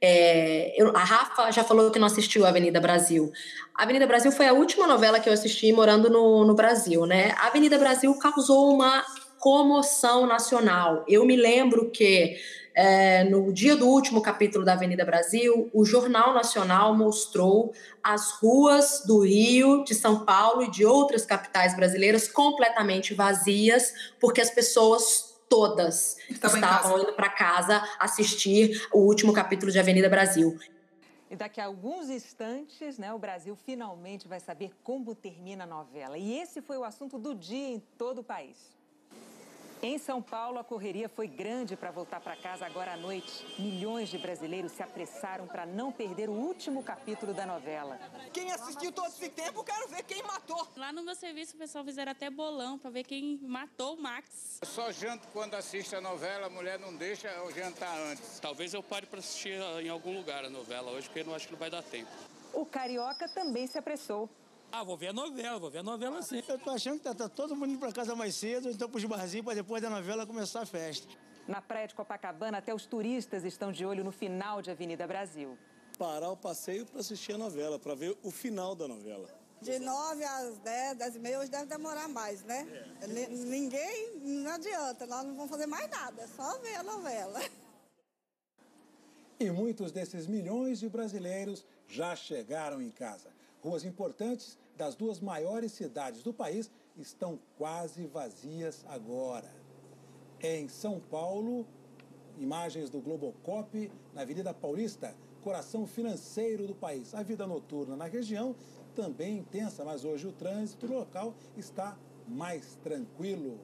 É, eu, a Rafa já falou que não assistiu a Avenida Brasil. A Avenida Brasil foi a última novela que eu assisti morando no, no Brasil, né? A Avenida Brasil causou uma comoção nacional. Eu me lembro que é, no dia do último capítulo da Avenida Brasil, o Jornal Nacional mostrou as ruas do Rio, de São Paulo e de outras capitais brasileiras completamente vazias, porque as pessoas todas estavam indo para casa assistir o último capítulo de Avenida Brasil. E daqui a alguns instantes, né, o Brasil finalmente vai saber como termina a novela. E esse foi o assunto do dia em todo o país. Em São Paulo, a correria foi grande para voltar para casa agora à noite. Milhões de brasileiros se apressaram para não perder o último capítulo da novela. Quem assistiu todo esse tempo, quero ver quem matou. Lá no meu serviço, o pessoal fizeram até bolão para ver quem matou o Max. Eu só janto quando assiste a novela, a mulher não deixa eu jantar antes. Talvez eu pare para assistir em algum lugar a novela hoje, porque eu não acho que não vai dar tempo. O Carioca também se apressou. Ah, vou ver a novela, vou ver a novela sim. Eu tô achando que tá, tá todo mundo indo pra casa mais cedo, então pros barzinhos pra depois da novela começar a festa. Na praia de Copacabana, até os turistas estão de olho no final de Avenida Brasil. Parar o passeio para assistir a novela, para ver o final da novela. De 9 às 10, 10 e meia, hoje deve demorar mais, né? É. Ninguém, não adianta, nós não vamos fazer mais nada, é só ver a novela. E muitos desses milhões de brasileiros já chegaram em casa. Ruas importantes das duas maiores cidades do país estão quase vazias agora. Em São Paulo, imagens do Globocop na Avenida Paulista, coração financeiro do país. A vida noturna na região também intensa, mas hoje o trânsito local está mais tranquilo.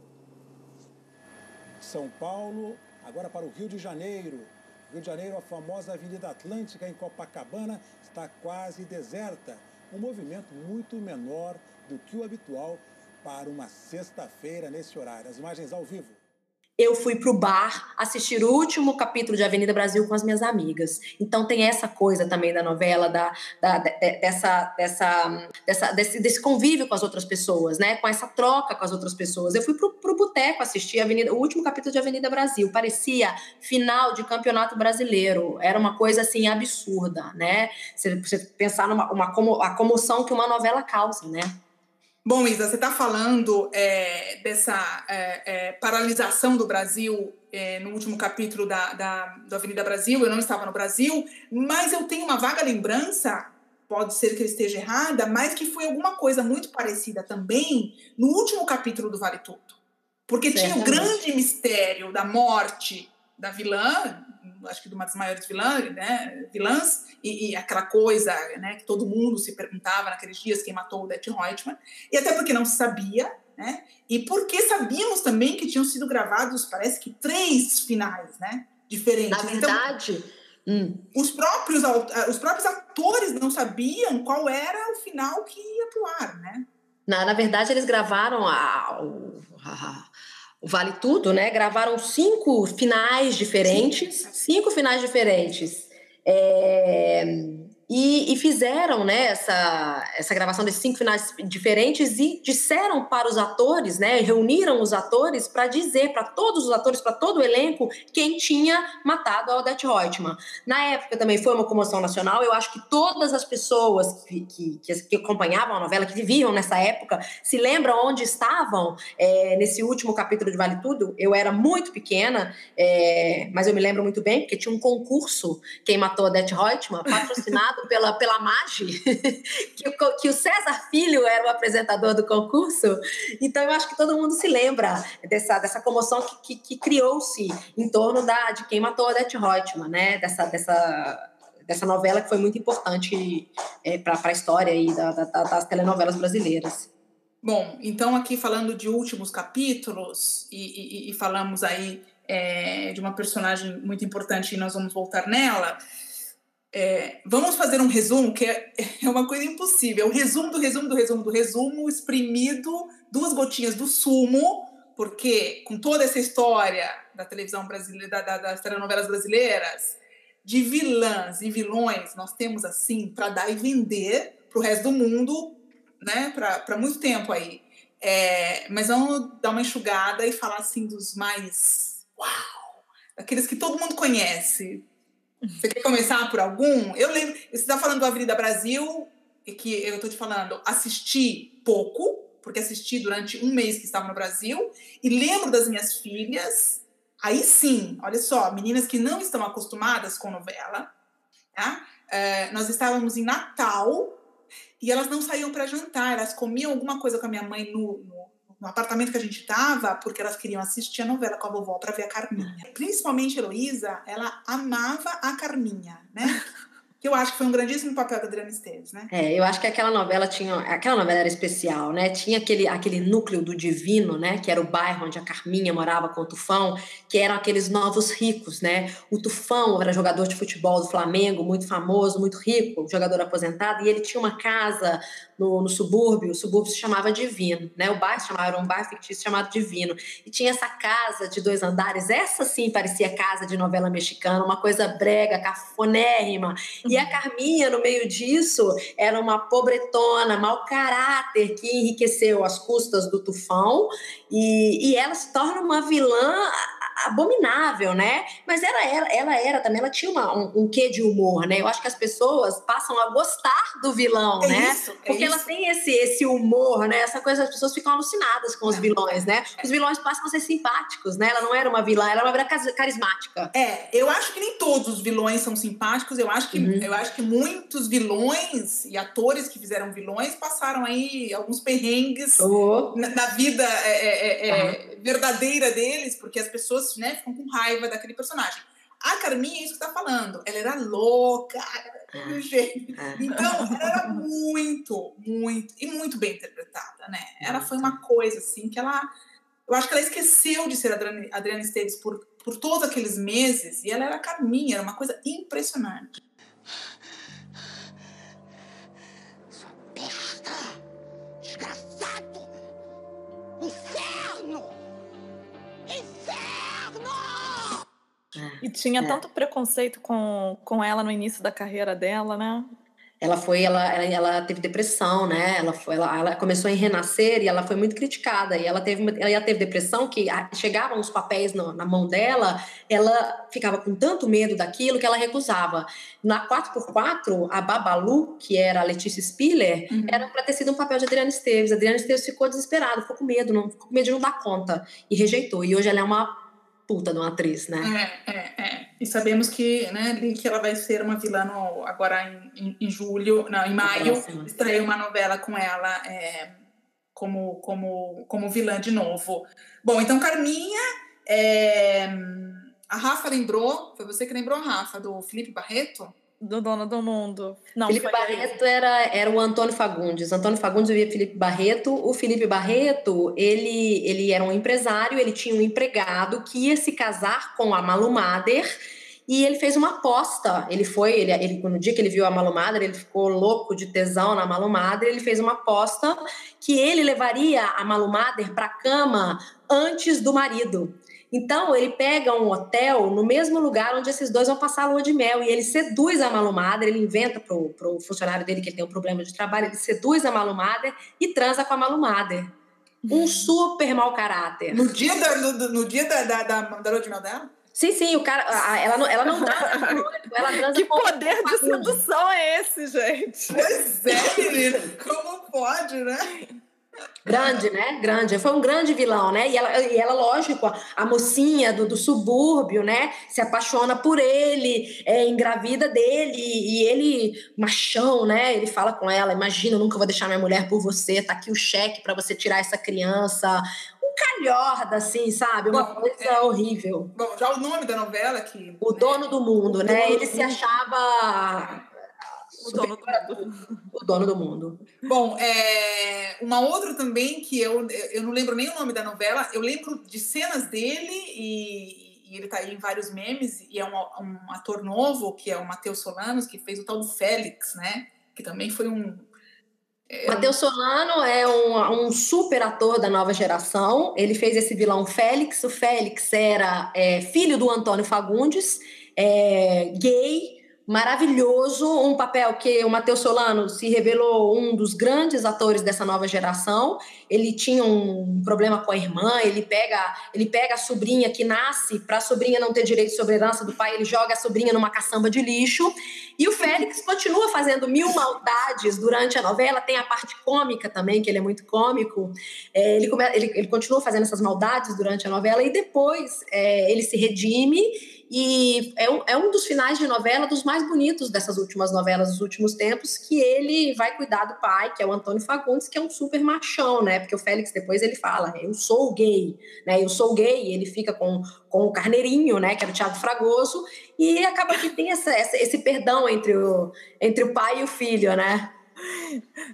São Paulo, agora para o Rio de Janeiro. Rio de Janeiro, a famosa Avenida Atlântica em Copacabana está quase deserta. Um movimento muito menor do que o habitual para uma sexta-feira nesse horário. As imagens ao vivo eu fui para o bar assistir o último capítulo de Avenida Brasil com as minhas amigas. Então tem essa coisa também da novela, da, da dessa, dessa, dessa desse, desse, convívio com as outras pessoas, né? Com essa troca com as outras pessoas. Eu fui para o boteco assistir Avenida, o último capítulo de Avenida Brasil. Parecia final de campeonato brasileiro. Era uma coisa assim absurda, né? Você, você pensar numa uma, a comoção que uma novela causa, né? Bom, Isa, você está falando é, dessa é, é, paralisação do Brasil é, no último capítulo da, da, do Avenida Brasil. Eu não estava no Brasil, mas eu tenho uma vaga lembrança, pode ser que eu esteja errada, mas que foi alguma coisa muito parecida também no último capítulo do Vale Tudo. Porque tinha o grande mistério da morte da vilã, acho que de uma das maiores vilãs, né, vilãs, e, e, aquela coisa né, que todo mundo se perguntava naqueles dias quem matou o Det Reutemann, e até porque não se sabia, né, e porque sabíamos também que tinham sido gravados, parece que três finais, né, diferentes. Na então, verdade... Então, hum. os, próprios, os próprios atores não sabiam qual era o final que ia pro ar, né? Na, na verdade, eles gravaram a, a, o Vale Tudo, né? Gravaram cinco finais diferentes, cinco finais diferentes. É, e, e, fizeram né, essa, essa gravação desses cinco finais diferentes e disseram para os atores, né, reuniram os atores para dizer para todos os atores, para todo o elenco, quem tinha matado a Odette Reutemann. Na época também foi uma comoção nacional, eu acho que todas as pessoas que, que, que acompanhavam a novela, que viviam nessa época, se lembram onde estavam é, nesse último capítulo de Vale Tudo. Eu era muito pequena, é, mas eu me lembro muito bem, porque tinha um concurso, Quem Matou a Odette Reutemann, patrocinado pela, pela MAGE, que, que o César Filho era o apresentador do concurso. Então, eu acho que todo mundo se lembra dessa, dessa comoção que, que, que criou-se em torno da, de quem matou a Odete Reutemann, né? Dessa, dessa, dessa novela que foi muito importante é, para a história aí da, da, das telenovelas brasileiras. Bom, então aqui falando de últimos capítulos e, e, e falamos aí é, de uma personagem muito importante e nós vamos voltar nela. É, vamos fazer um resumo, que é, é uma coisa impossível. É o resumo do resumo do resumo do resumo, exprimido, duas gotinhas do sumo, porque com toda essa história da televisão brasileira, da, da, das telenovelas brasileiras, de vilãs e vilões, nós temos assim para dar e vender para o resto do mundo, né? Para muito tempo aí. É, mas vamos dar uma enxugada e falar assim dos mais uau, daqueles que todo mundo conhece, você quer começar por algum? Eu lembro, você está falando do Avenida Brasil, que eu estou te falando, assisti pouco, porque assisti durante um mês que estava no Brasil, e lembro das minhas filhas, aí sim, olha só, meninas que não estão acostumadas com novela, tá? É, nós estávamos em Natal e elas não saíam para jantar, elas comiam alguma coisa com a minha mãe no, no no apartamento que a gente estava, porque elas queriam assistir a novela com a vovó para ver a Carminha. Principalmente a Heloísa, ela amava a Carminha, né? que eu acho que foi um grandíssimo papel da Adriana Esteves, né? É, eu acho que aquela novela tinha, aquela novela era especial, né? Tinha aquele, aquele núcleo do divino, né? Que era o bairro onde a Carminha morava com o Tufão, que eram aqueles novos ricos, né? O Tufão era jogador de futebol do Flamengo, muito famoso, muito rico, jogador aposentado, e ele tinha uma casa no, no subúrbio, o subúrbio se chamava Divino, né? O bairro se chamava, era um bairro fictício chamado Divino. E tinha essa casa de dois andares, essa sim parecia casa de novela mexicana, uma coisa brega, cafonérrima. E a Carminha, no meio disso, era uma pobretona, mau caráter, que enriqueceu às custas do tufão, e, e ela se torna uma vilã abominável, né? Mas ela era, ela era também, ela tinha uma, um, um quê de humor, né? Eu acho que as pessoas passam a gostar do vilão, é né? Isso, é Porque isso. ela tem esse, esse humor, né? Essa coisa, as pessoas ficam alucinadas com os vilões, né? Os vilões passam a ser simpáticos, né? Ela não era uma vilã, ela era uma carismática. É, eu acho que nem todos os vilões são simpáticos. Eu acho que, Uhum. eu acho que muitos vilões e atores que fizeram vilões passaram aí alguns perrengues Oh. na, na vida é, é, é, verdadeira deles, porque as pessoas né, ficam com raiva daquele personagem. A Carminha é isso que tá falando. Ela era louca, era do jeito. Então, ela era muito, muito, e muito bem interpretada, né? Ela foi uma coisa, assim, que ela... Eu acho que ela esqueceu de ser Adriana, Adriana Esteves por, por todos aqueles meses, e ela era Carminha, era uma coisa impressionante. E tinha É. tanto preconceito com, com ela no início da carreira dela, né? Ela foi, ela, ela, ela teve depressão, né? Ela, foi, ela, ela começou em renascer e ela foi muito criticada. E ela teve, ela teve depressão que a- chegavam os papéis no- na mão dela, ela ficava com tanto medo daquilo que ela recusava. Na 4x4, a Babalu, que era a Letícia Spiller, era para ter sido um papel de Adriana Esteves. A Adriana Esteves ficou desesperada, ficou com medo, não, ficou com medo de não dar conta e rejeitou. E hoje ela é uma puta de uma atriz, né? É, é, é. E sabemos que, né, que ela vai ser uma vilã no- agora em, em, julho, não, em maio, estreia uma novela com ela é, como, como, como vilã de novo. Bom, então Carminha, é, a Rafa lembrou, foi você que lembrou a Rafa, do Felipe Barreto? Do Dono do Mundo. Não, Felipe Barreto era, era o Antônio Fagundes. Antônio Fagundes via Felipe Barreto. O Felipe Barreto, ele, ele era um empresário, ele tinha um empregado que ia se casar com a Malu Mader e ele fez uma aposta. Ele foi, ele, ele, no dia que ele viu a Malu Mader, ele ficou louco de tesão na Malu Mader, ele fez uma aposta que ele levaria a Malu Mader para a cama antes do marido. Então, ele pega um hotel no mesmo lugar onde esses dois vão passar a lua de mel. E ele seduz a Malu Mader, ele inventa pro, pro funcionário dele que ele tem um problema de trabalho, ele seduz a Malu Mader e transa com a Malu Mader. Um super mau caráter. No dia da, no, no dia da, da, da, da lua de mel dela? Sim, sim, o cara, a- ela não, ela não transa com o noivo, ela transa Que com poder de sedução é esse, gente? Pois é. Como pode, né? Grande, né? Grande. Foi um grande vilão, né? E ela, e ela lógico, a, a mocinha do, do subúrbio, né? Se apaixona por ele, é, engravida dele, e ele, machão, né? Ele fala com ela: Imagina, eu nunca vou deixar minha mulher por você, tá aqui o cheque para você tirar essa criança. Um calhorda, assim, sabe? Uma Bom, coisa horrível. Bom, já o nome da novela que... O dono do mundo, né? dono Ele se mundo. achava. O dono do mundo. O dono do mundo. Bom, é, uma outra também que eu, eu não lembro nem o nome da novela, eu lembro de cenas dele e, e ele tá aí em vários memes, e é um, um ator novo, que é o Matheus Solanos, que fez o tal do Félix, né? Que também foi um. é, Matheus Solano é um, um super ator da nova geração. Ele fez esse vilão Félix. O Félix era é, filho do Antônio Fagundes, é, gay, maravilhoso. Um papel que o Matheus Solano se revelou um dos grandes atores dessa nova geração. Ele tinha um problema com a irmã. Ele pega, ele pega a sobrinha que nasce para a sobrinha não ter direito sobre herança do pai. Ele joga a sobrinha numa caçamba de lixo. E o Félix continua fazendo mil maldades durante a novela. Tem a parte cômica também, que ele é muito cômico. É, ele, come, ele, ele, continua fazendo essas maldades durante a novela e depois é, ele se redime. E é um, é um dos finais de novela dos mais bonitos dessas últimas novelas dos últimos tempos, que ele vai cuidar do pai, que é o Antônio Fagundes, que é um super machão, né? Porque o Félix depois ele fala, eu sou gay, né? Eu sou gay, ele fica com, com o Carneirinho, né? Que era o Thiago Fragoso, e acaba que tem essa, essa, esse perdão entre o, entre o pai e o filho, né?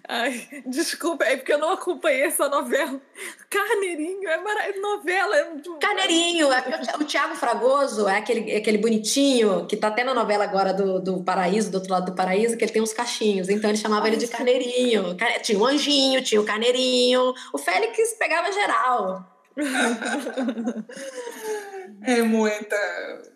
Ai, desculpa, é porque eu não acompanhei essa novela. Carneirinho, é maravilhoso. Novela. É... Carneirinho, é o Tiago Fragoso é aquele, é aquele bonitinho que tá até na novela agora do, do Paraíso, do outro lado do Paraíso, que ele tem uns cachinhos. Então ele chamava Ai, ele de Carneirinho. Tinha o Anjinho, tinha o Carneirinho. O Félix pegava geral. é muita,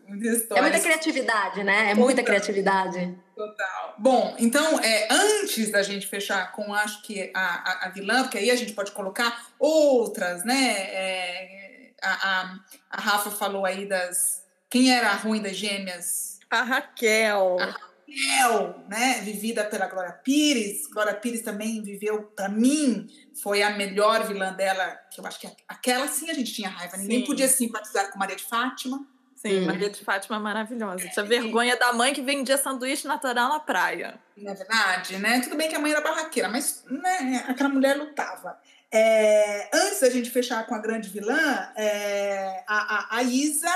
muita história. É muita criatividade, né? É muita criatividade. Total. Bom, então, é, antes da gente fechar com, acho que a, a, a vilã, porque aí a gente pode colocar outras, né? É, a, a, a Rafa falou aí das. Quem era a ruim das gêmeas? A Raquel. A Raquel, né? Vivida pela Glória Pires. Glória Pires também viveu, para mim, foi a melhor vilã dela, que eu acho que aquela sim a gente tinha raiva. Ninguém sim. podia simpatizar com Maria de Fátima. Sim, hum. Maria de Fátima é maravilhosa. Tinha vergonha da mãe que vendia sanduíche natural na praia. Na é verdade, né? Tudo bem que a mãe era barraqueira, mas né, aquela mulher lutava. É, antes da gente fechar com a grande vilã, é, a, a, a, Isa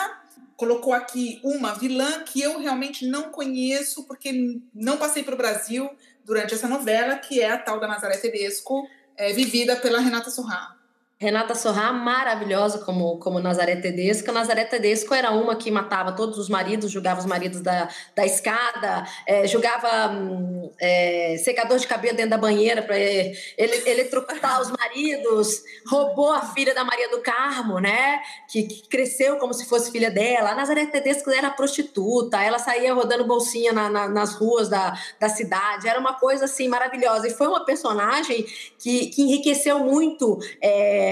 colocou aqui uma vilã que eu realmente não conheço, porque não passei para o Brasil durante essa novela, que é a tal da Nazaré Tedesco, é, vivida pela Renata Sorra. Renata Sorrá, maravilhosa como, como Nazaré Tedesco. Nazaré Tedesco era uma que matava todos os maridos, julgava os maridos da, da escada, é, jogava hum, é, secador de cabelo dentro da banheira para ele, eletrocutar os maridos, roubou a filha da Maria do Carmo, né? Que, que, cresceu como se fosse filha dela. A Nazaré Tedesco era prostituta, ela saía rodando bolsinha na, na, nas ruas da, da cidade, era uma coisa assim maravilhosa. E foi uma personagem que, que enriqueceu muito. É,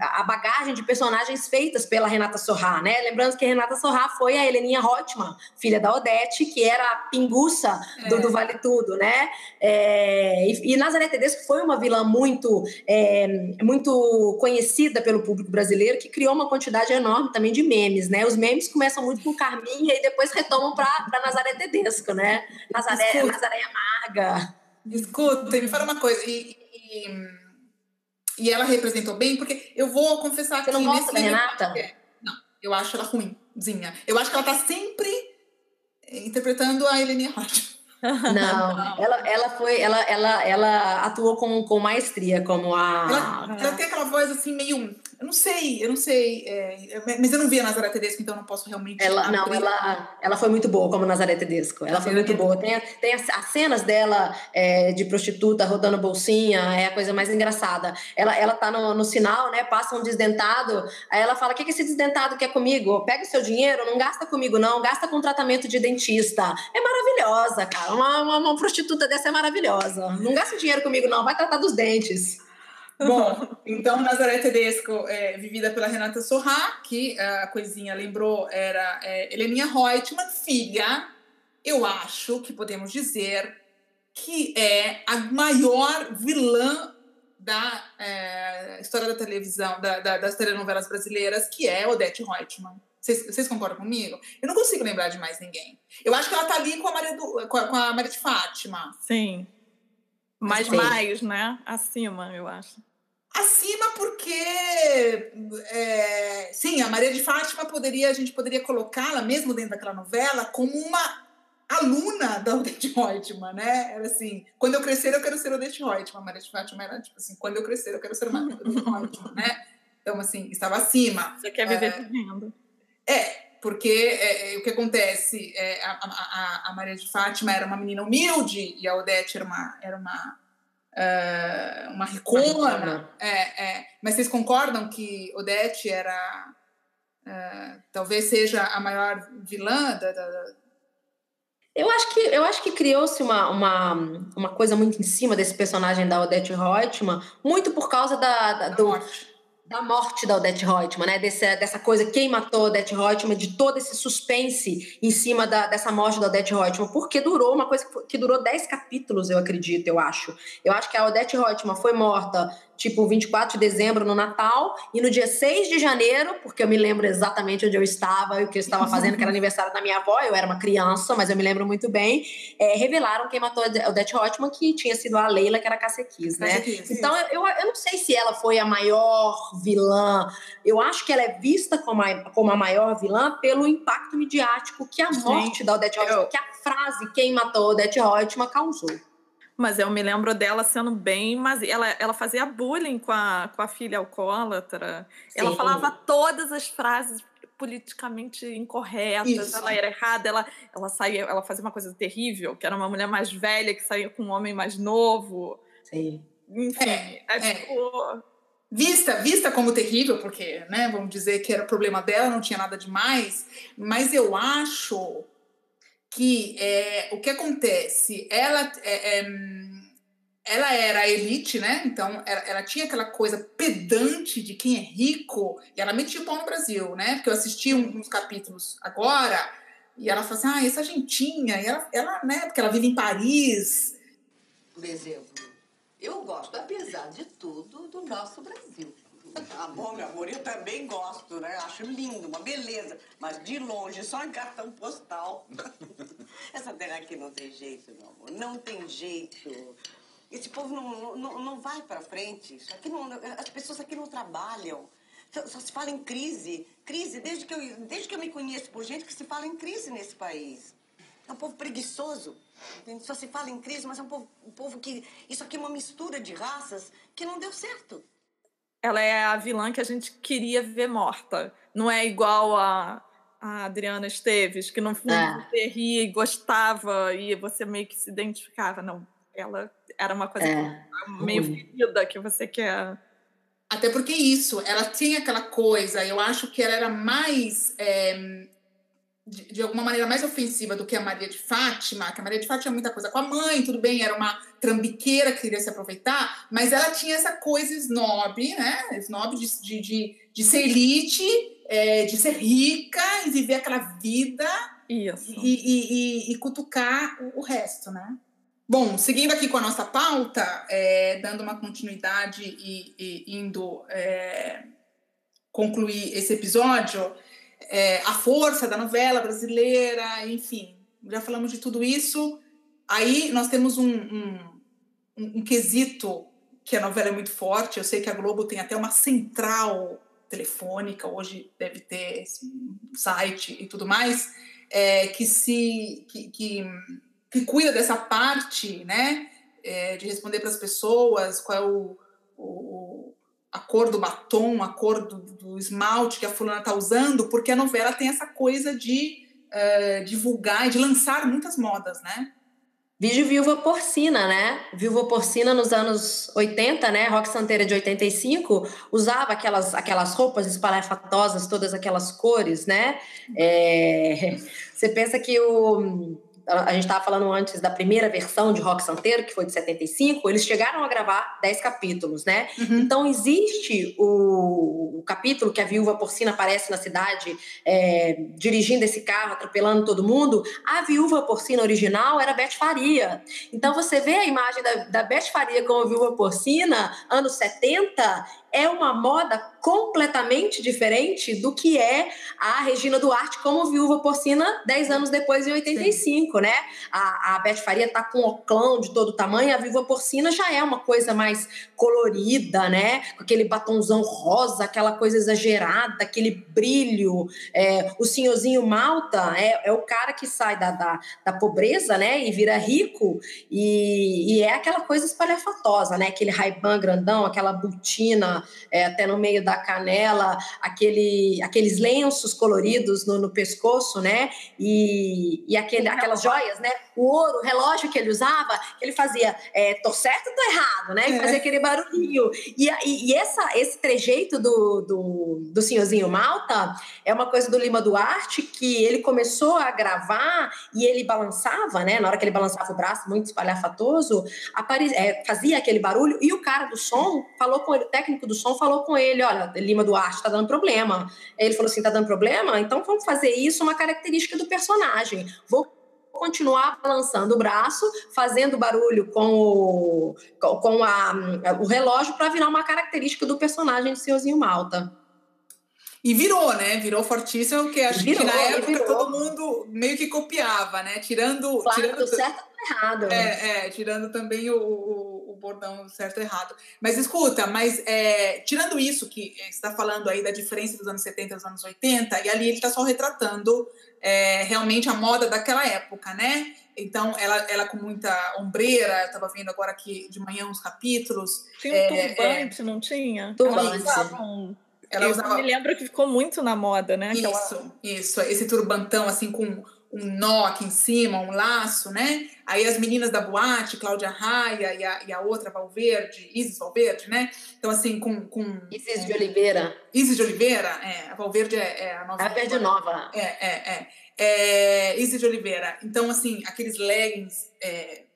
a bagagem de personagens feitas pela Renata Sorrá, né? Lembrando que a Renata Sorrá foi a Heleninha Rotman, filha da Odete, que era a pinguça do, é. do Vale Tudo, né? É, e, e Nazaré Tedesco foi uma vilã muito, é, muito conhecida pelo público brasileiro, que criou uma quantidade enorme também de memes, né? Os memes começam muito com Carminha e depois retomam para Nazaré Tedesco, né? Nazaré, Nazaré Amarga. Escuta, me fala uma coisa, e, e e ela representou bem, porque eu vou confessar Você que. Você não gosta da Renata? Não, eu acho ela ruimzinha. Eu acho que ela tá sempre interpretando a Helene Rocha. Não, ela, ela foi, ela, ela, ela atuou com, com maestria como a. Ela, ela tem aquela voz assim meio eu não sei, eu não sei. É, mas eu não vi a Nazaré Tedesco, então eu não posso realmente. Ela, não, ela, ela foi muito boa como Nazaré Tedesco. Ela foi muito boa. Tem, tem as, as cenas dela é, de prostituta rodando bolsinha, é a coisa mais engraçada. Ela, ela tá no, no sinal, né? Passa um desdentado, aí ela fala: o que, que esse desdentado quer comigo? Pega o seu dinheiro, não gasta comigo, não, gasta com tratamento de dentista. É maravilhosa, cara. Uma, uma, uma prostituta dessa é maravilhosa. Não gasta dinheiro comigo, não, vai tratar dos dentes. Bom, então Nazaré Tedesco é vivida pela Renata Sorrá, que a coisinha lembrou era é, Heleninha Reutemann, filha, eu acho que podemos dizer que é a maior vilã da é, história da televisão, da, da, das telenovelas brasileiras, que é Odete Reutemann. Vocês, vocês, concordam comigo? Eu não consigo lembrar de mais ninguém. Eu acho que ela tá ali com a Maria, do, com a, com a Maria de Fátima. Sim. Mas mais, né? Acima, eu acho. Acima porque, é, sim, a Maria de Fátima poderia, a gente poderia colocá-la, mesmo dentro daquela novela, como uma aluna da Odete Reutemann, né? Era assim, quando eu crescer eu quero ser Odete Reutemann. A Maria de Fátima era tipo assim, quando eu crescer eu quero ser uma Odete Reutemann, né? Então, assim, estava acima. Você quer viver vivendo. É, é, porque é, é, o que acontece, é, a, a, a Maria de Fátima era uma menina humilde e a Odete era uma, era uma uh, uma ricona. É, é. Mas vocês concordam que Odete era. Uh, talvez seja a maior vilã da, da, eu acho que, eu acho que criou-se uma, uma, uma coisa muito em cima desse personagem da Odete Reutemann, muito por causa da, da do, morte da morte da Odette Reutemann, né? Dessa, dessa coisa, quem matou a Odette Reutemann, de todo esse suspense em cima da, dessa morte da Odette Reutemann, porque durou uma coisa que durou 10 capítulos, eu acredito, eu acho. Eu acho que a Odette Reutemann foi morta tipo 24 de dezembro no Natal, e no dia 6 de janeiro, porque eu me lembro exatamente onde eu estava e o que eu estava fazendo, que era aniversário da minha avó, eu era uma criança, mas eu me lembro muito bem, é, revelaram quem matou a Odete Hotman, que tinha sido a Leila, que era Cacequis, né? Então, eu, eu não sei se ela foi a maior vilã, eu acho que ela é vista como a, como a maior vilã pelo impacto midiático que a morte da Odete Hotman, eu... que a frase quem matou a Odete Hotman causou. Mas eu me lembro dela sendo bem, mas ela, ela fazia bullying com a, com a filha alcoólatra. Sim. Ela falava todas as frases politicamente incorretas, Isso. ela era errada, ela, ela saía, ela fazia uma coisa terrível, que era uma mulher mais velha que saía com um homem mais novo. Sim. Enfim, é, é, é. tipo vista vista como terrível, porque, né, vamos dizer que era problema dela, não tinha nada demais, mas eu acho que é, o que acontece? Ela, é, é, ela era elite, né? Então ela, ela, tinha aquela coisa pedante de quem é rico, e ela metia o pau no Brasil, né? Porque eu assisti uns capítulos agora, e ela falou assim: ah, essa gentinha, e ela, ela, né? Porque ela vive em Paris. Por exemplo, eu gosto, apesar de tudo, do nosso Brasil. Ah, bom, meu amor, eu também gosto, né? Acho lindo, uma beleza. Mas de longe, só em cartão postal. Essa terra aqui não tem jeito, meu amor. Não tem jeito. Esse povo não, não, não vai para frente. Isso aqui não, as pessoas aqui não trabalham. Só, só, se fala em crise. Crise, desde que, eu, desde que eu me conheço por gente que se fala em crise nesse país. É um povo preguiçoso. Só se fala em crise, mas é um povo, um povo que. Isso aqui é uma mistura de raças que não deu certo. Ela é a vilã que a gente queria ver morta. Não é igual a, a Adriana Esteves, que no fundo é. você ria e gostava e você meio que se identificava. Não, ela era uma coisa é. meio ferida que você quer. Até porque isso, ela tinha aquela coisa, eu acho que ela era mais. É, de, de, alguma maneira mais ofensiva do que a Maria de Fátima, que a Maria de Fátima tinha muita coisa com a mãe, tudo bem, era uma trambiqueira que queria se aproveitar, mas ela tinha essa coisa snob, né? Snob de, de, de, de ser elite, é, de ser rica e viver aquela vida. E, e, e, e cutucar o, o resto, né? Bom, seguindo aqui com a nossa pauta, é, dando uma continuidade e, e indo é, concluir esse episódio, é, a força da novela brasileira, enfim, já falamos de tudo isso. Aí nós temos um, um, um, quesito que a novela é muito forte. Eu sei que a Globo tem até uma central telefônica, hoje deve ter site e tudo mais, é, que se que, que que cuida dessa parte, né? É, de responder para as pessoas qual é o, o, a cor do batom, a cor do, do esmalte que a fulana está usando, porque a novela tem essa coisa de uh, divulgar e de lançar muitas modas, né? Vídeo Viúva Porcina, né? Viúva Porcina nos anos 80, né? Rock Santeira de 85, usava aquelas, aquelas roupas espalhafatosas, todas aquelas cores, né? É... Você pensa que o a gente estava falando antes da primeira versão de Rock Santeiro, que foi de 75, eles chegaram a gravar 10 capítulos, né? Uhum. Então, existe o, o, capítulo que a viúva porcina aparece na cidade é, dirigindo esse carro, atropelando todo mundo. A viúva porcina original era Beth Faria. Então, você vê a imagem da, da Beth Faria como viúva porcina, anos 70, é uma moda completamente diferente do que é a Regina Duarte como viúva porcina 10 anos depois, em 85, Sim. né? A, a Beth Faria tá com oclão de todo tamanho, a viúva porcina já é uma coisa mais colorida, né? Com aquele batonzão rosa, aquela coisa exagerada, aquele brilho. É, o senhorzinho Malta é, é o cara que sai da, da, da pobreza, né? E vira rico, e, e é aquela coisa espalhafatosa, né? Aquele raibã grandão, aquela botina é, até no meio da canela, aquele, aqueles lenços coloridos no, no pescoço, né? E, e aquele, aquelas joias, né? O ouro, o relógio que ele usava, que ele fazia é, tô certo ou tô errado, né? E fazia é. aquele barulhinho. E, e, e, essa, esse trejeito do, do, do senhorzinho Malta é uma coisa do Lima Duarte que ele começou a gravar e ele balançava, né? Na hora que ele balançava o braço, muito espalhafatoso, apare, é, fazia aquele barulho e o cara do som falou com ele, o técnico do som falou com ele: olha, Lima Duarte, tá dando problema. Ele falou assim: tá dando problema? Então vamos fazer isso uma característica do personagem. Vou continuar balançando o braço, fazendo barulho com o, com a, o relógio para virar uma característica do personagem de Senhorzinho Malta. E virou, né? Virou fortíssimo, porque acho virou, que na época virou. todo mundo meio que copiava, né? Tirando. Claro, tirando certo errado. É, é, tirando também o, o, o bordão certo ou errado. Mas escuta, mas é, tirando isso que você está falando aí da diferença dos anos 70 e dos anos 80, e ali ele está só retratando é, realmente a moda daquela época, né? Então, ela, ela com muita ombreira, estava vendo agora aqui de manhã uns capítulos. Tinha um é, turbante, não tinha? Turbante. Ela eu usava... me lembro que ficou muito na moda, né? Aquela... Isso, isso. Esse turbantão, assim, com um nó aqui em cima, um laço, né? Aí as meninas da boate, Cláudia Raia e a, e a outra, Valverde, Isis Valverde, né? Então, assim, com... com Isis de Oliveira. Isis de Oliveira, é. A Valverde é, é a nova... A Verde Nova. É, é, é. é Isis de Oliveira. Então, assim, aqueles leggings... É,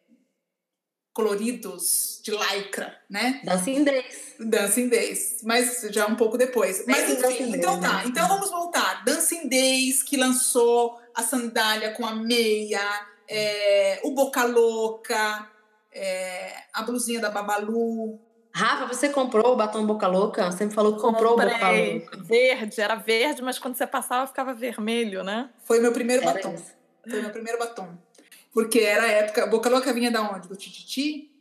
coloridos de lycra, né? Dancing Days. Dancing Days, mas já um pouco depois. Mas enfim, então tá. Né? Então vamos voltar. Dancing Days, que lançou a sandália com a meia, é, o Boca Louca, é, a blusinha da Babalu. Rafa, você comprou o batom Boca Louca? Você me falou que comprou Comprei. o Boca Louca. Verde, era verde, mas quando você passava ficava vermelho, né? Foi meu primeiro era batom. Isso. Foi meu primeiro batom. Porque era a época. Boca Louca vinha da onde? Do Tititi?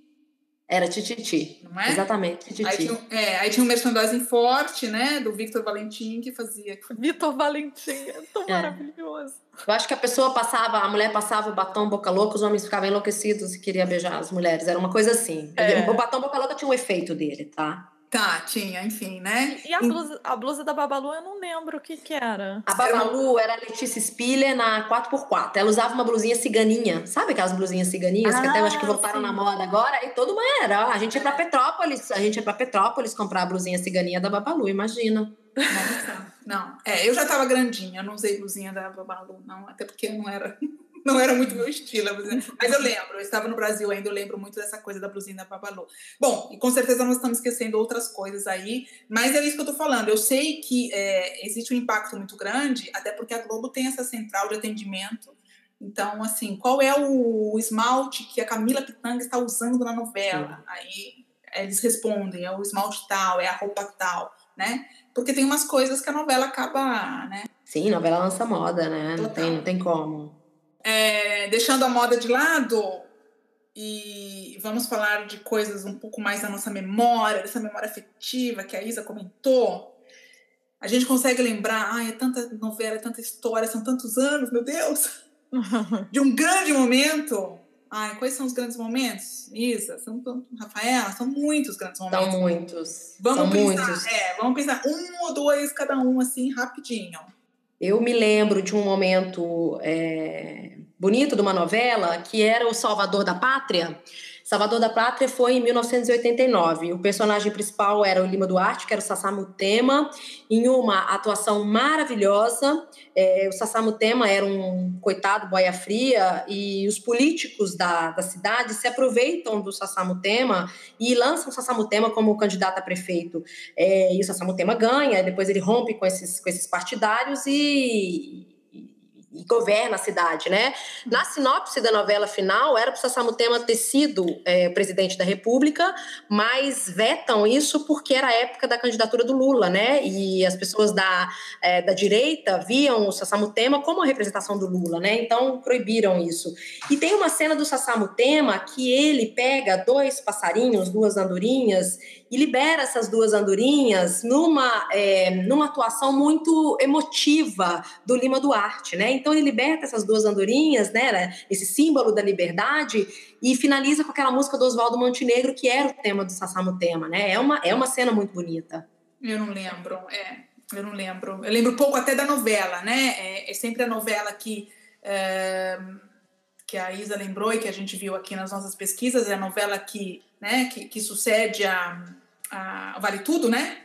Era Tititi. Não é? Exatamente, Tititi. Aí tinha, é, aí tinha um merchandising forte, né? Do Victor Valentim, que fazia. Vitor Valentim, é tão é. maravilhoso. Eu acho que a pessoa passava, a mulher passava o batom boca louca, os homens ficavam enlouquecidos e queriam beijar as mulheres. Era uma coisa assim. É. O batom boca louca tinha um efeito dele, tá? Tá, tinha, enfim, né? E a blusa, a blusa da Babalu, eu não lembro o que que era. A Babalu era a Letícia Spiller na 4x4. Ela usava uma blusinha ciganinha. Sabe aquelas blusinhas ciganinhas ah, que até eu acho que ah, voltaram sim. na moda agora? E todo mundo era. A gente ia pra Petrópolis, a gente ia pra Petrópolis comprar a blusinha ciganinha da Babalu, imagina. Nossa, não. É, eu já tava grandinha, eu não usei blusinha da Babalu, não. Até porque não era não era muito meu estilo. Mas eu lembro, eu estava no Brasil ainda, eu lembro muito dessa coisa da blusinha da Babalu. Bom, e com certeza nós estamos esquecendo outras coisas aí, mas é isso que eu estou falando. Eu sei que é, existe um impacto muito grande, até porque a Globo tem essa central de atendimento. Então, assim, qual é o esmalte que a Camila Pitanga está usando na novela? Aí eles respondem, é o esmalte tal, é a roupa tal, né? Porque tem umas coisas que a novela acaba, né? Sim, novela lança moda, né? Não tem, não tem como é, deixando a moda de lado e vamos falar de coisas um pouco mais da nossa memória, dessa memória afetiva que a Isa comentou. A gente consegue lembrar, ai, é tanta novela, é tanta história, são tantos anos, meu Deus, de um grande momento. Ai, quais são os grandes momentos, Isa? São, Rafaela, são muitos grandes momentos. São muitos. Vamos são pensar, muitos. É, vamos pensar um ou dois cada um, assim, rapidinho. Eu me lembro de um momento é, bonito de uma novela que era o Salvador da Pátria. Salvador da Pátria foi em 1989. O personagem principal era o Lima Duarte, que era o Sassamo Tema, em uma atuação maravilhosa. É, o Sassamo Tema era um coitado boia fria e os políticos da, da cidade se aproveitam do Sassamo Tema e lançam o Sassamo Tema como candidato a prefeito. É, e o Sassamo Tema ganha, depois ele rompe com esses, com esses partidários e, e governa a cidade, né? Na sinopse da novela final, era para o Sassamutema ter sido é, presidente da República, mas vetam isso porque era a época da candidatura do Lula, né? E as pessoas da, é, da direita viam o Sassamutema como a representação do Lula, né? Então proibiram isso. E tem uma cena do Sassamutema que ele pega dois passarinhos, duas andorinhas, e libera essas duas andorinhas numa, é, numa atuação muito emotiva do Lima Duarte, né? Então ele liberta essas duas andorinhas, né? Esse símbolo da liberdade e finaliza com aquela música do Oswaldo Montenegro que era o tema do Sassamo Tema, né? É uma, é uma cena muito bonita. Eu não lembro, é, eu não lembro. Eu lembro pouco até da novela, né? É, é sempre a novela que é, que a Isa lembrou e que a gente viu aqui nas nossas pesquisas, é a novela que, né, que, que sucede a, a Vale Tudo, né?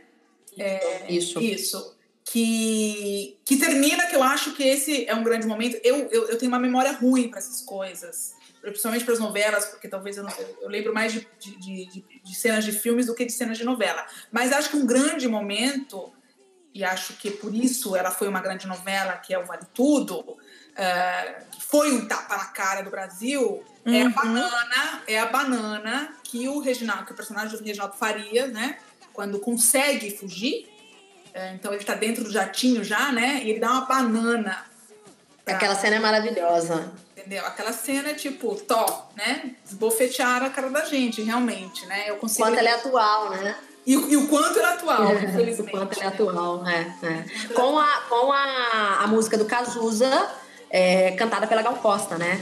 É, isso. Isso. Que, que termina, que eu acho que esse é um grande momento. Eu, eu, eu tenho uma memória ruim para essas coisas, principalmente para as novelas, porque talvez eu, não, eu lembro mais de, de, de, de, cenas de filmes do que de cenas de novela. Mas acho que um grande momento, e acho que por isso ela foi uma grande novela, que é o Vale Tudo, uh, foi um tapa na cara do Brasil, uhum. é a uhum. banana, é a banana que o Reginaldo, que o personagem do Reginaldo Faria, né? Quando consegue fugir, é, então ele tá dentro do jatinho já, né? E ele dá uma banana. Pra, Aquela cena é maravilhosa. Entendeu? Aquela cena é tipo, top, né? Desbofetear a cara da gente, realmente, né? Eu consigo... Quanto ela é atual, né? E, e, o quanto ela é atual, é, infelizmente. O quanto ela é atual, é. é. Com, a, com a, a música do Cazuza, é, cantada pela Gal Costa, né?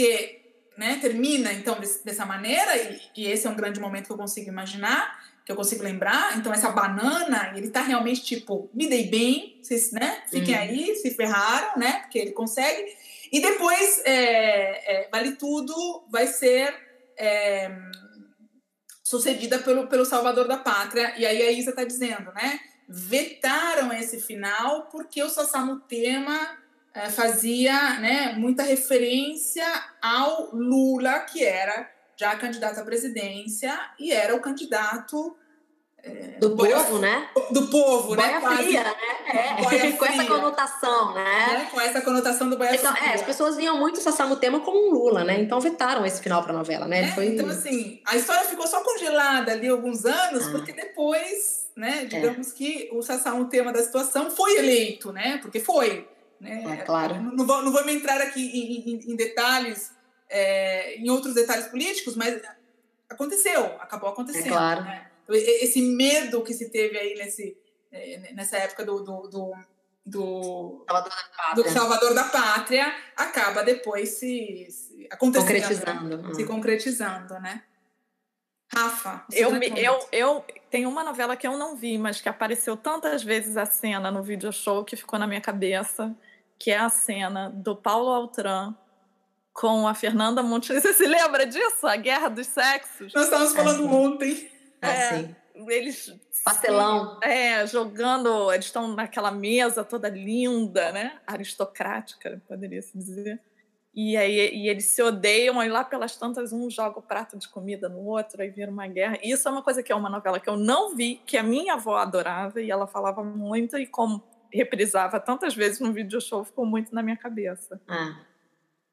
Porque né, termina então dessa maneira, e, e, esse é um grande momento que eu consigo imaginar, que eu consigo lembrar. Então, essa banana, ele tá realmente tipo, me dei bem, vocês, né? Fiquem uhum. aí, se ferraram, né? Porque ele consegue. E depois, é, é, Vale Tudo vai ser é, sucedida pelo, pelo Salvador da Pátria. E aí a Isa está dizendo, né? Vetaram esse final porque o Sassamutema é, fazia né, muita referência ao Lula, que era já candidato à presidência e era o candidato é, do boia, povo, né? Do povo, boia né? Fria, né? É. Boia com essa conotação, né? né? Com essa conotação do boia então, fria. É, as pessoas viam muito o Tema como um Lula, né? Então vetaram esse final para a novela, né? É, Foi... Então, assim, a história ficou só congelada ali alguns anos, ah. porque depois, né, digamos é. que o Tema da situação foi eleito, né? Porque foi. Né? É, claro. Não, não, vou, não vou me entrar aqui em, em, em detalhes, é, em outros detalhes políticos, mas aconteceu, acabou acontecendo. É claro. Né? esse medo que se teve aí nesse, é, nessa época do, do, do, do, Salvador, da do Salvador da Pátria acaba depois se, se acontecendo. Concretizando. Se concretizando, né? Rafa. Eu, eu, eu tenho uma novela que eu não vi, mas que apareceu tantas vezes a cena no video show que ficou na minha cabeça, que é a cena do Paulo Altran com a Fernanda Montenegro. Você se lembra disso? A Guerra dos Sexos? Nós estávamos falando é, ontem. É, eles pastelão. É, jogando, eles estão naquela mesa toda linda, né? Aristocrática, poderia se dizer. E aí e eles se odeiam, aí lá pelas tantas um joga o prato de comida no outro, aí vira uma guerra. E isso é uma coisa que é uma novela que eu não vi, que a minha avó adorava e ela falava muito e como reprisava tantas vezes no vídeo show, ficou muito na minha cabeça. Ah.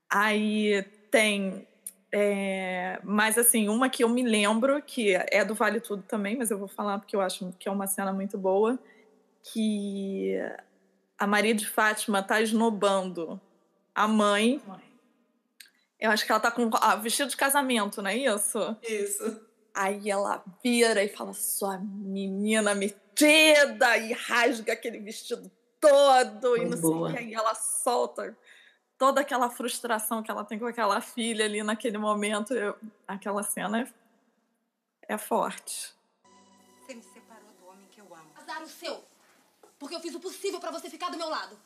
Aí tem é, mas assim, uma que eu me lembro, que é do Vale Tudo também, mas eu vou falar porque eu acho que é uma cena muito boa, que a Maria de Fátima tá esnobando a mãe. Eu acho que ela tá com ah, vestido de casamento, não é isso? Isso. Aí ela vira e fala, sua menina metida, e rasga aquele vestido todo, muito e não boa. sei o que. Aí ela solta toda aquela frustração que ela tem com aquela filha ali naquele momento, eu, aquela cena é, é forte. Você me separou do homem que eu amo. Azar o seu, porque eu fiz o possível para você ficar do meu lado.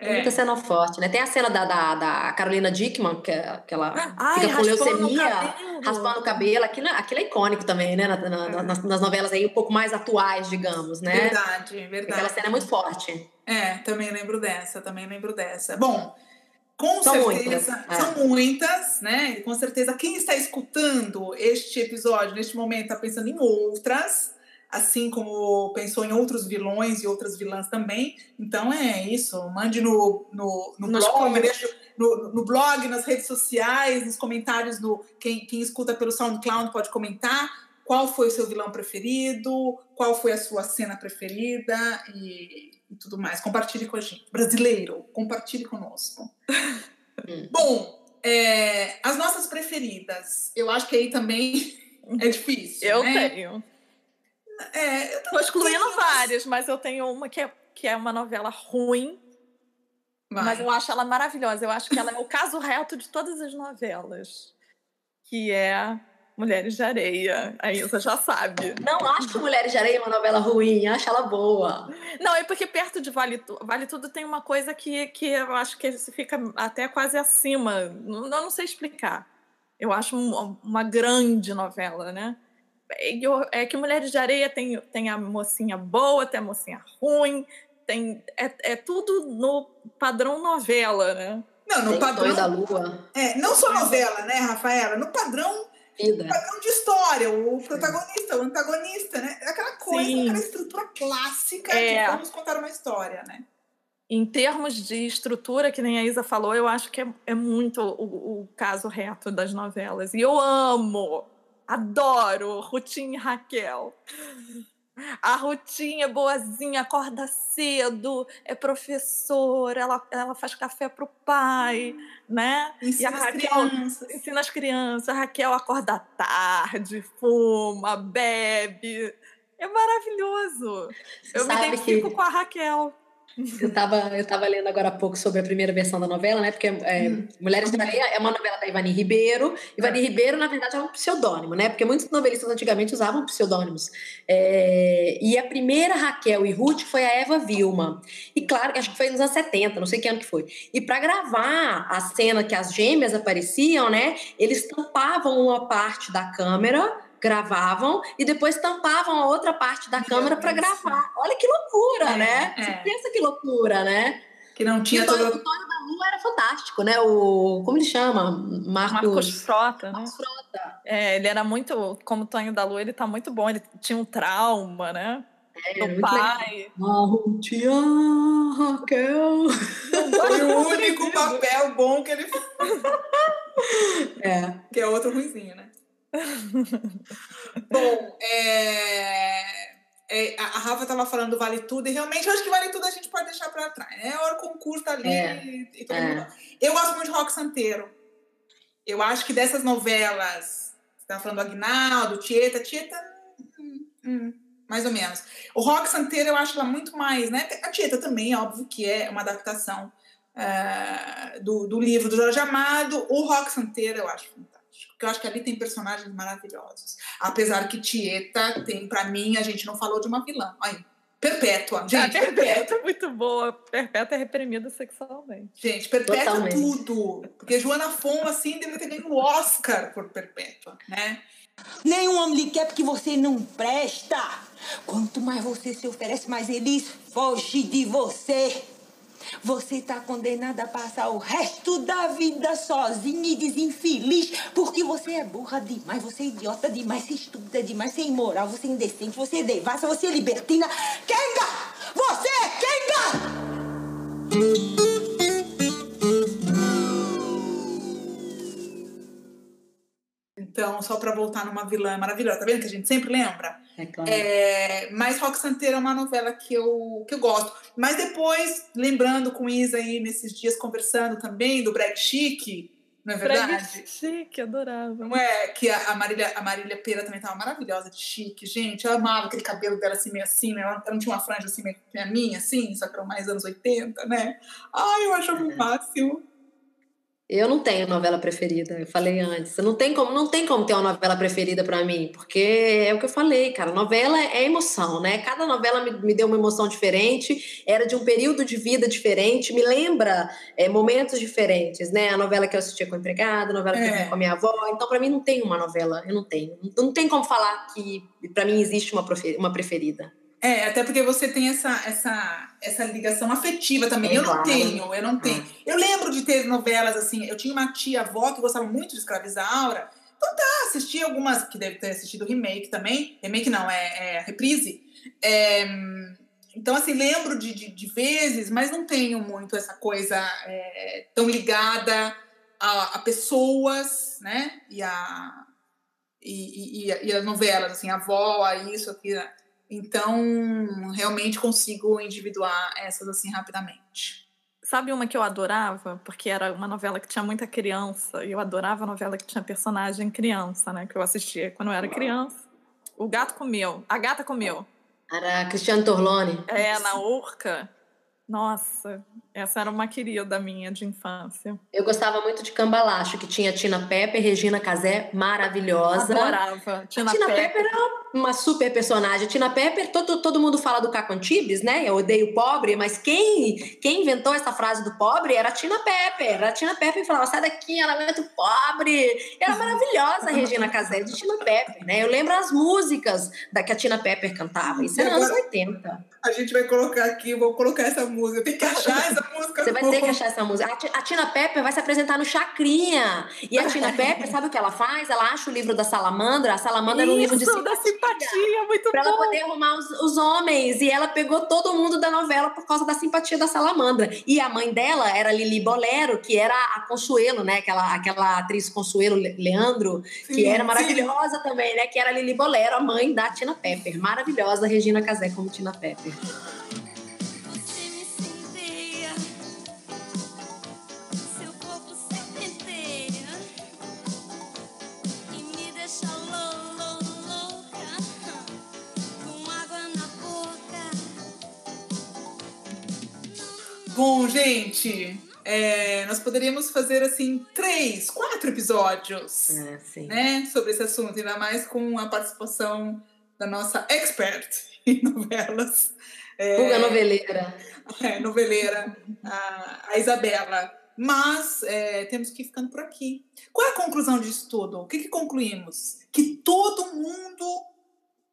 É. Muita cena forte, né? Tem a cena da, da, da Carolina Dickman, que, é, que ela Ai, fica com leucemia, raspando o cabelo. Aquilo, aquilo é icônico também, né? Na, na, é. nas, nas, novelas aí um pouco mais atuais, digamos, né? Verdade, verdade. Aquela cena é muito forte. É, também lembro dessa, também lembro dessa. Bom, com são certeza, muitas. são é. muitas, né? E com certeza, quem está escutando este episódio neste momento está pensando em outras assim como pensou em outros vilões e outras vilãs também. Então é isso. Mande no, no, no blog, deixa, no, no, blog, nas redes sociais, nos comentários do quem, quem escuta pelo SoundCloud pode comentar qual foi o seu vilão preferido, qual foi a sua cena preferida e, e tudo mais. Compartilhe com a gente. Brasileiro, compartilhe conosco. Hum. Bom, é, as nossas preferidas, eu acho que aí também é difícil. Eu né? tenho. É, eu tô excluindo várias, mas eu tenho uma que é, que é uma novela ruim. Vai. Mas eu acho ela maravilhosa. Eu acho que ela é o caso reto de todas as novelas. Que é Mulheres de Areia. A Isa já sabe. Não acho Mulheres de Areia uma novela ruim, acho ela boa. Não, é porque perto de Vale Tudo, vale Tudo tem uma coisa que, que eu acho que fica até quase acima. Não, não sei explicar. Eu acho uma grande novela, né? É que Mulheres de Areia tem, tem a mocinha boa, tem a mocinha ruim, tem, é, é tudo no padrão novela, né? Não, no tem padrão. da Lua. É, não só novela, né, Rafaela? No padrão. Vida. padrão de história, o protagonista, o antagonista, né? Aquela coisa, Sim. aquela estrutura clássica é. de vamos contar uma história, né? Em termos de estrutura, que nem a Isa falou, eu acho que é, é muito o, o caso reto das novelas. E eu amo Adoro Rutinha e Raquel. A Rutinha boazinha, acorda cedo, é professora, ela, ela faz café pro pai, né? Ensina e a as Raquel crianças. ensina as crianças. A Raquel acorda tarde, fuma, bebe. É maravilhoso. Eu me identifico que- com a Raquel. Eu tava, eu tava lendo agora há pouco sobre a primeira versão da novela, né? Porque é, Hum. Mulheres de Areia é uma novela da Ivani Ribeiro. Ivani Ribeiro, na verdade, é um pseudônimo, né? Porque muitos novelistas antigamente usavam pseudônimos. É, e a primeira Raquel e Ruth foi a Eva Vilma. E claro, acho que foi nos anos 70, não sei que ano que foi. E para gravar a cena que as gêmeas apareciam, né? Eles tampavam uma parte da câmera gravavam e depois tampavam a outra parte da câmera para gravar. Olha que loucura, É, né? é. Você pensa que loucura, né? Que não tinha e o Tonho, todo- o Tonho da Lua era fantástico, né? O como ele chama? Marcos, Marcos Frota, né? Marcos Frota. É, ele era muito, como Tonho da Lua, ele tá muito bom. Ele tinha um trauma, né? É, Do muito pai. Legal. Raquel. Foi o único papel bom que ele fez. É. Que é outro ruizinho, né? Bom, é, é, a Rafa estava falando do Vale Tudo, e realmente eu acho que Vale Tudo a gente pode deixar para trás, né? Hora o concurso tá ali É, e, e todo é. mundo. Eu gosto muito de Rock Santeiro. Eu acho que dessas novelas, você estava falando do Agnaldo, Tieta, Tieta, hum, hum, mais ou menos. O Rock Santeiro eu acho ela muito mais, né? A Tieta também, óbvio que é uma adaptação ah, do, do livro do Jorge Amado. O Rock Santeiro eu acho. Porque eu acho que ali tem personagens maravilhosos. Apesar que Tieta tem, pra mim, a gente não falou de uma vilã. Aí, Perpétua. Gente, a Perpétua. Perpétua é muito boa. Perpétua é reprimida sexualmente. Gente, Perpétua Totalmente. tudo. Porque Joana Fon, assim, deveria ter ganho o Oscar por Perpétua, né? Nenhum homem lhe quer porque você não presta. Quanto mais você se oferece, mais eles fogem de você. Você tá condenada a passar o resto da vida sozinha e desinfeliz porque você é burra demais, você é idiota demais, você estuda demais, você é imoral, você é indecente, você é devassa, você é libertina. Kenga! Você é Kenga! Então, só pra voltar numa vilã maravilhosa, tá vendo que a gente sempre lembra? É claro. É, mas Rock Santeiro é uma novela que eu, que eu gosto. Mas depois, lembrando com Isa aí nesses dias, conversando também do Brag Chic, não é verdade? Brag chique, adorava. Não é? Que a, a, Marília, a Marília Pera também tava maravilhosa de chique, gente. Eu amava aquele cabelo dela assim, meio assim, né? Ela ela não tinha uma franja assim, meio que a minha, assim, só que era mais anos 80, né? Ai, eu achava o máximo. Eu não tenho novela preferida, eu falei antes. Não tem como, não tem como ter uma novela preferida pra mim, porque é o que eu falei, cara. Novela é emoção, né? Cada novela me, me deu uma emoção diferente, era de um período de vida diferente, me lembra é, momentos diferentes, né? A novela que eu assistia com a empregada, a novela que eu É. vi com a minha avó. Então, pra mim, não tem uma novela, eu não tenho. Não, não tem como falar que pra mim existe uma, uma preferida. É, até porque você tem essa, essa, essa ligação afetiva também. É, eu não tenho, eu não tenho. Eu lembro de ter novelas assim. Eu tinha uma tia-avó que gostava muito de Escravizar Aura. Então tá, assisti algumas, que deve ter assistido remake também. Remake não, é, é reprise. É, então, assim, lembro de, de, de vezes, mas não tenho muito essa coisa é, tão ligada a, a pessoas, né? E a, e, e, e, a- e as novelas, assim, a avó, a isso, aquilo. Então, realmente consigo individuar essas assim rapidamente. Sabe uma que eu adorava? Porque era uma novela que tinha muita criança. E eu adorava a novela que tinha personagem criança, né? Que eu assistia quando eu era criança. O gato comeu. A gata comeu. Era Cristiano Torlone. É, na Urca. Nossa, essa era uma querida minha de infância. Eu gostava muito de Cambalacho, que tinha Tina Pepper, Regina Casé, maravilhosa. Adorava. Tina, a Tina Pepper. Pepper era uma super personagem. Tina Pepper, todo, todo mundo fala do Caco Antibes, né? Eu odeio pobre, mas quem, quem inventou essa frase do pobre era a Tina Pepper. Era a Tina Pepper falava, sai daqui, ela aguenta o pobre. Era maravilhosa a Regina Casé de Tina Pepper, né? Eu lembro as músicas da que a Tina Pepper cantava. Isso era anos 80. A gente vai colocar aqui, vou colocar essa música. Eu tenho que achar essa música. Você vai ter que achar essa música. A Ti- A Tina Pepper vai se apresentar no Chacrinha. E a Tina Pepper, sabe o que ela faz? Ela acha o livro da Salamandra. A Salamandra era um livro de Isso, simpatia. da simpatia, muito pra bom. ela poder arrumar os, os, homens. E ela pegou todo mundo da novela por causa da simpatia da Salamandra. E a mãe dela era Lili Bolero, que era a Consuelo, né? Aquela, aquela atriz Consuelo Leandro, sim, que era maravilhosa sim. também, né? Que era Lili Bolero, a mãe da Tina Pepper. Maravilhosa, Regina Casé como Tina Pepper. Bom, gente, é, nós poderíamos fazer assim três, quatro episódios é, né, sobre esse assunto, ainda mais com a participação da nossa expert em novelas. É, Fuga noveleira. É, noveleira, a, a Isabela. Mas é, temos que ir ficando por aqui. Qual é a conclusão disso tudo? O que, que concluímos? Que todo mundo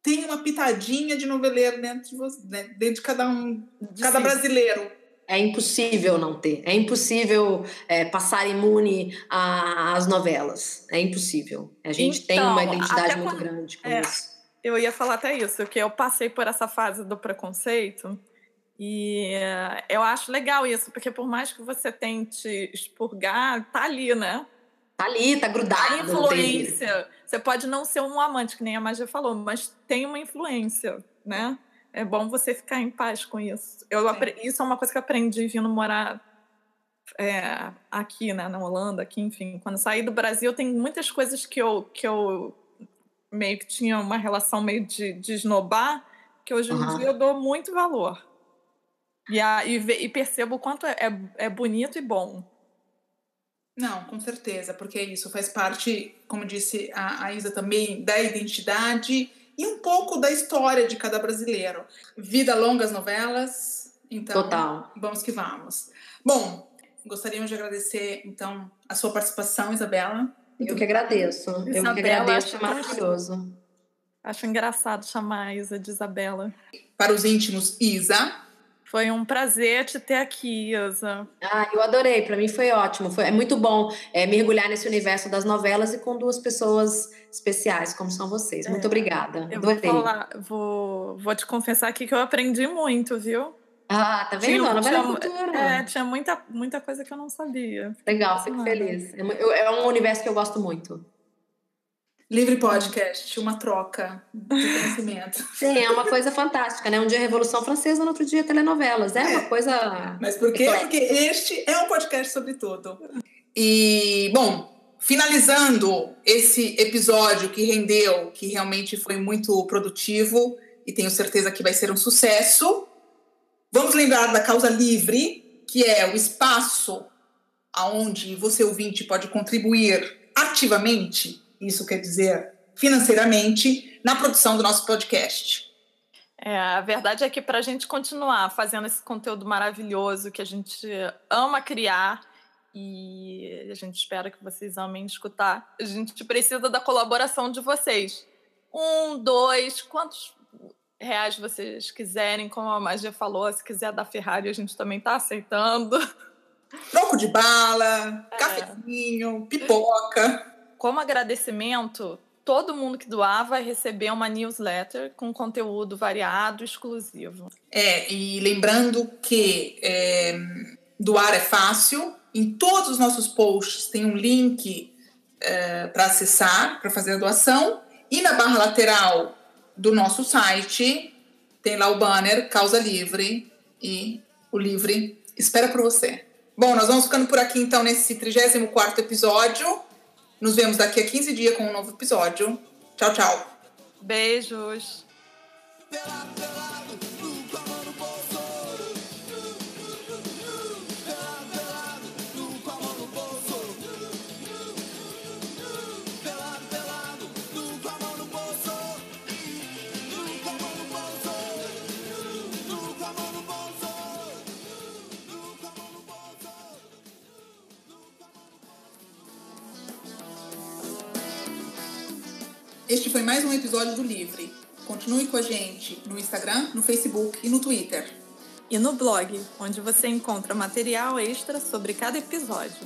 tem uma pitadinha de noveleiro dentro de, você, né, dentro de cada um, de cada brasileiro. É impossível não ter. É impossível é, passar imune às novelas. É impossível. A gente então, tem uma identidade muito quando, grande com é, isso. Eu ia falar até isso, que eu passei por essa fase do preconceito e eu acho legal isso, porque por mais que você tente expurgar, tá ali, né? Tá ali, tá grudado. A influência. Você pode não ser um amante, que nem a Magia falou, mas tem uma influência, né? É bom você ficar em paz com isso. Eu, isso é uma coisa que eu aprendi vindo morar é, aqui, né, na Holanda, aqui, enfim. Quando saí do Brasil, tem muitas coisas que eu, que eu meio que tinha uma relação meio de, de esnobar, que hoje em uhum. dia eu dou muito valor. E, a, e, e percebo o quanto é, é, é bonito e bom. Não, com certeza, porque isso faz parte, como disse a, a Isa também, da identidade e um pouco da história de cada brasileiro. Vida longa as novelas, então Total. vamos que vamos. Bom, gostaríamos de agradecer então a sua participação, Isabela. Eu que agradeço. Eu que agradeço, é maravilhoso. Acho engraçado chamar a Isa de Isabela. Para os íntimos, Isa. Foi um prazer te ter aqui, Isa. Ah, eu adorei. Para mim foi ótimo. Foi, é muito bom é, mergulhar nesse universo das novelas e com duas pessoas especiais, como são vocês. Muito é. obrigada. Eu vou, falar, vou, vou te confessar aqui que eu aprendi muito, viu? Ah, tá vendo? Tinha, novela cultura. É, tinha muita, muita coisa que eu não sabia. Legal, fico feliz. É, é um universo que eu gosto muito. Livre Podcast, uma troca de conhecimento. Sim, é uma coisa fantástica, né? Um dia Revolução Francesa, no outro dia telenovelas. É, é. uma coisa. Mas por quê? Porque este é um podcast sobre tudo. E, bom, finalizando esse episódio que rendeu, que realmente foi muito produtivo e tenho certeza que vai ser um sucesso, vamos lembrar da Causa Livre, que é o espaço aonde você ouvinte pode contribuir ativamente isso quer dizer financeiramente, na produção do nosso podcast. É, a verdade é que para a gente continuar fazendo esse conteúdo maravilhoso que a gente ama criar e a gente espera que vocês amem escutar, a gente precisa da colaboração de vocês. Um, dois, quantos reais vocês quiserem, como a Magia falou, se quiser dar Ferrari, a gente também está aceitando. Troco de bala, é. cafezinho, pipoca como agradecimento, todo mundo que doar vai receber uma newsletter com conteúdo variado, exclusivo. É, e lembrando que é, doar é fácil. Em todos os nossos posts tem um link é, para acessar, para fazer a doação. E na barra lateral do nosso site tem lá o banner Causa Livre e o Livre espera por você. Bom, nós vamos ficando por aqui então nesse 34 episódio. Nos vemos daqui a 15 dias com um novo episódio. Tchau, tchau. Beijos. Este foi mais um episódio do Livre. Continue com a gente no Instagram, no Facebook e no Twitter. E no blog, onde você encontra material extra sobre cada episódio.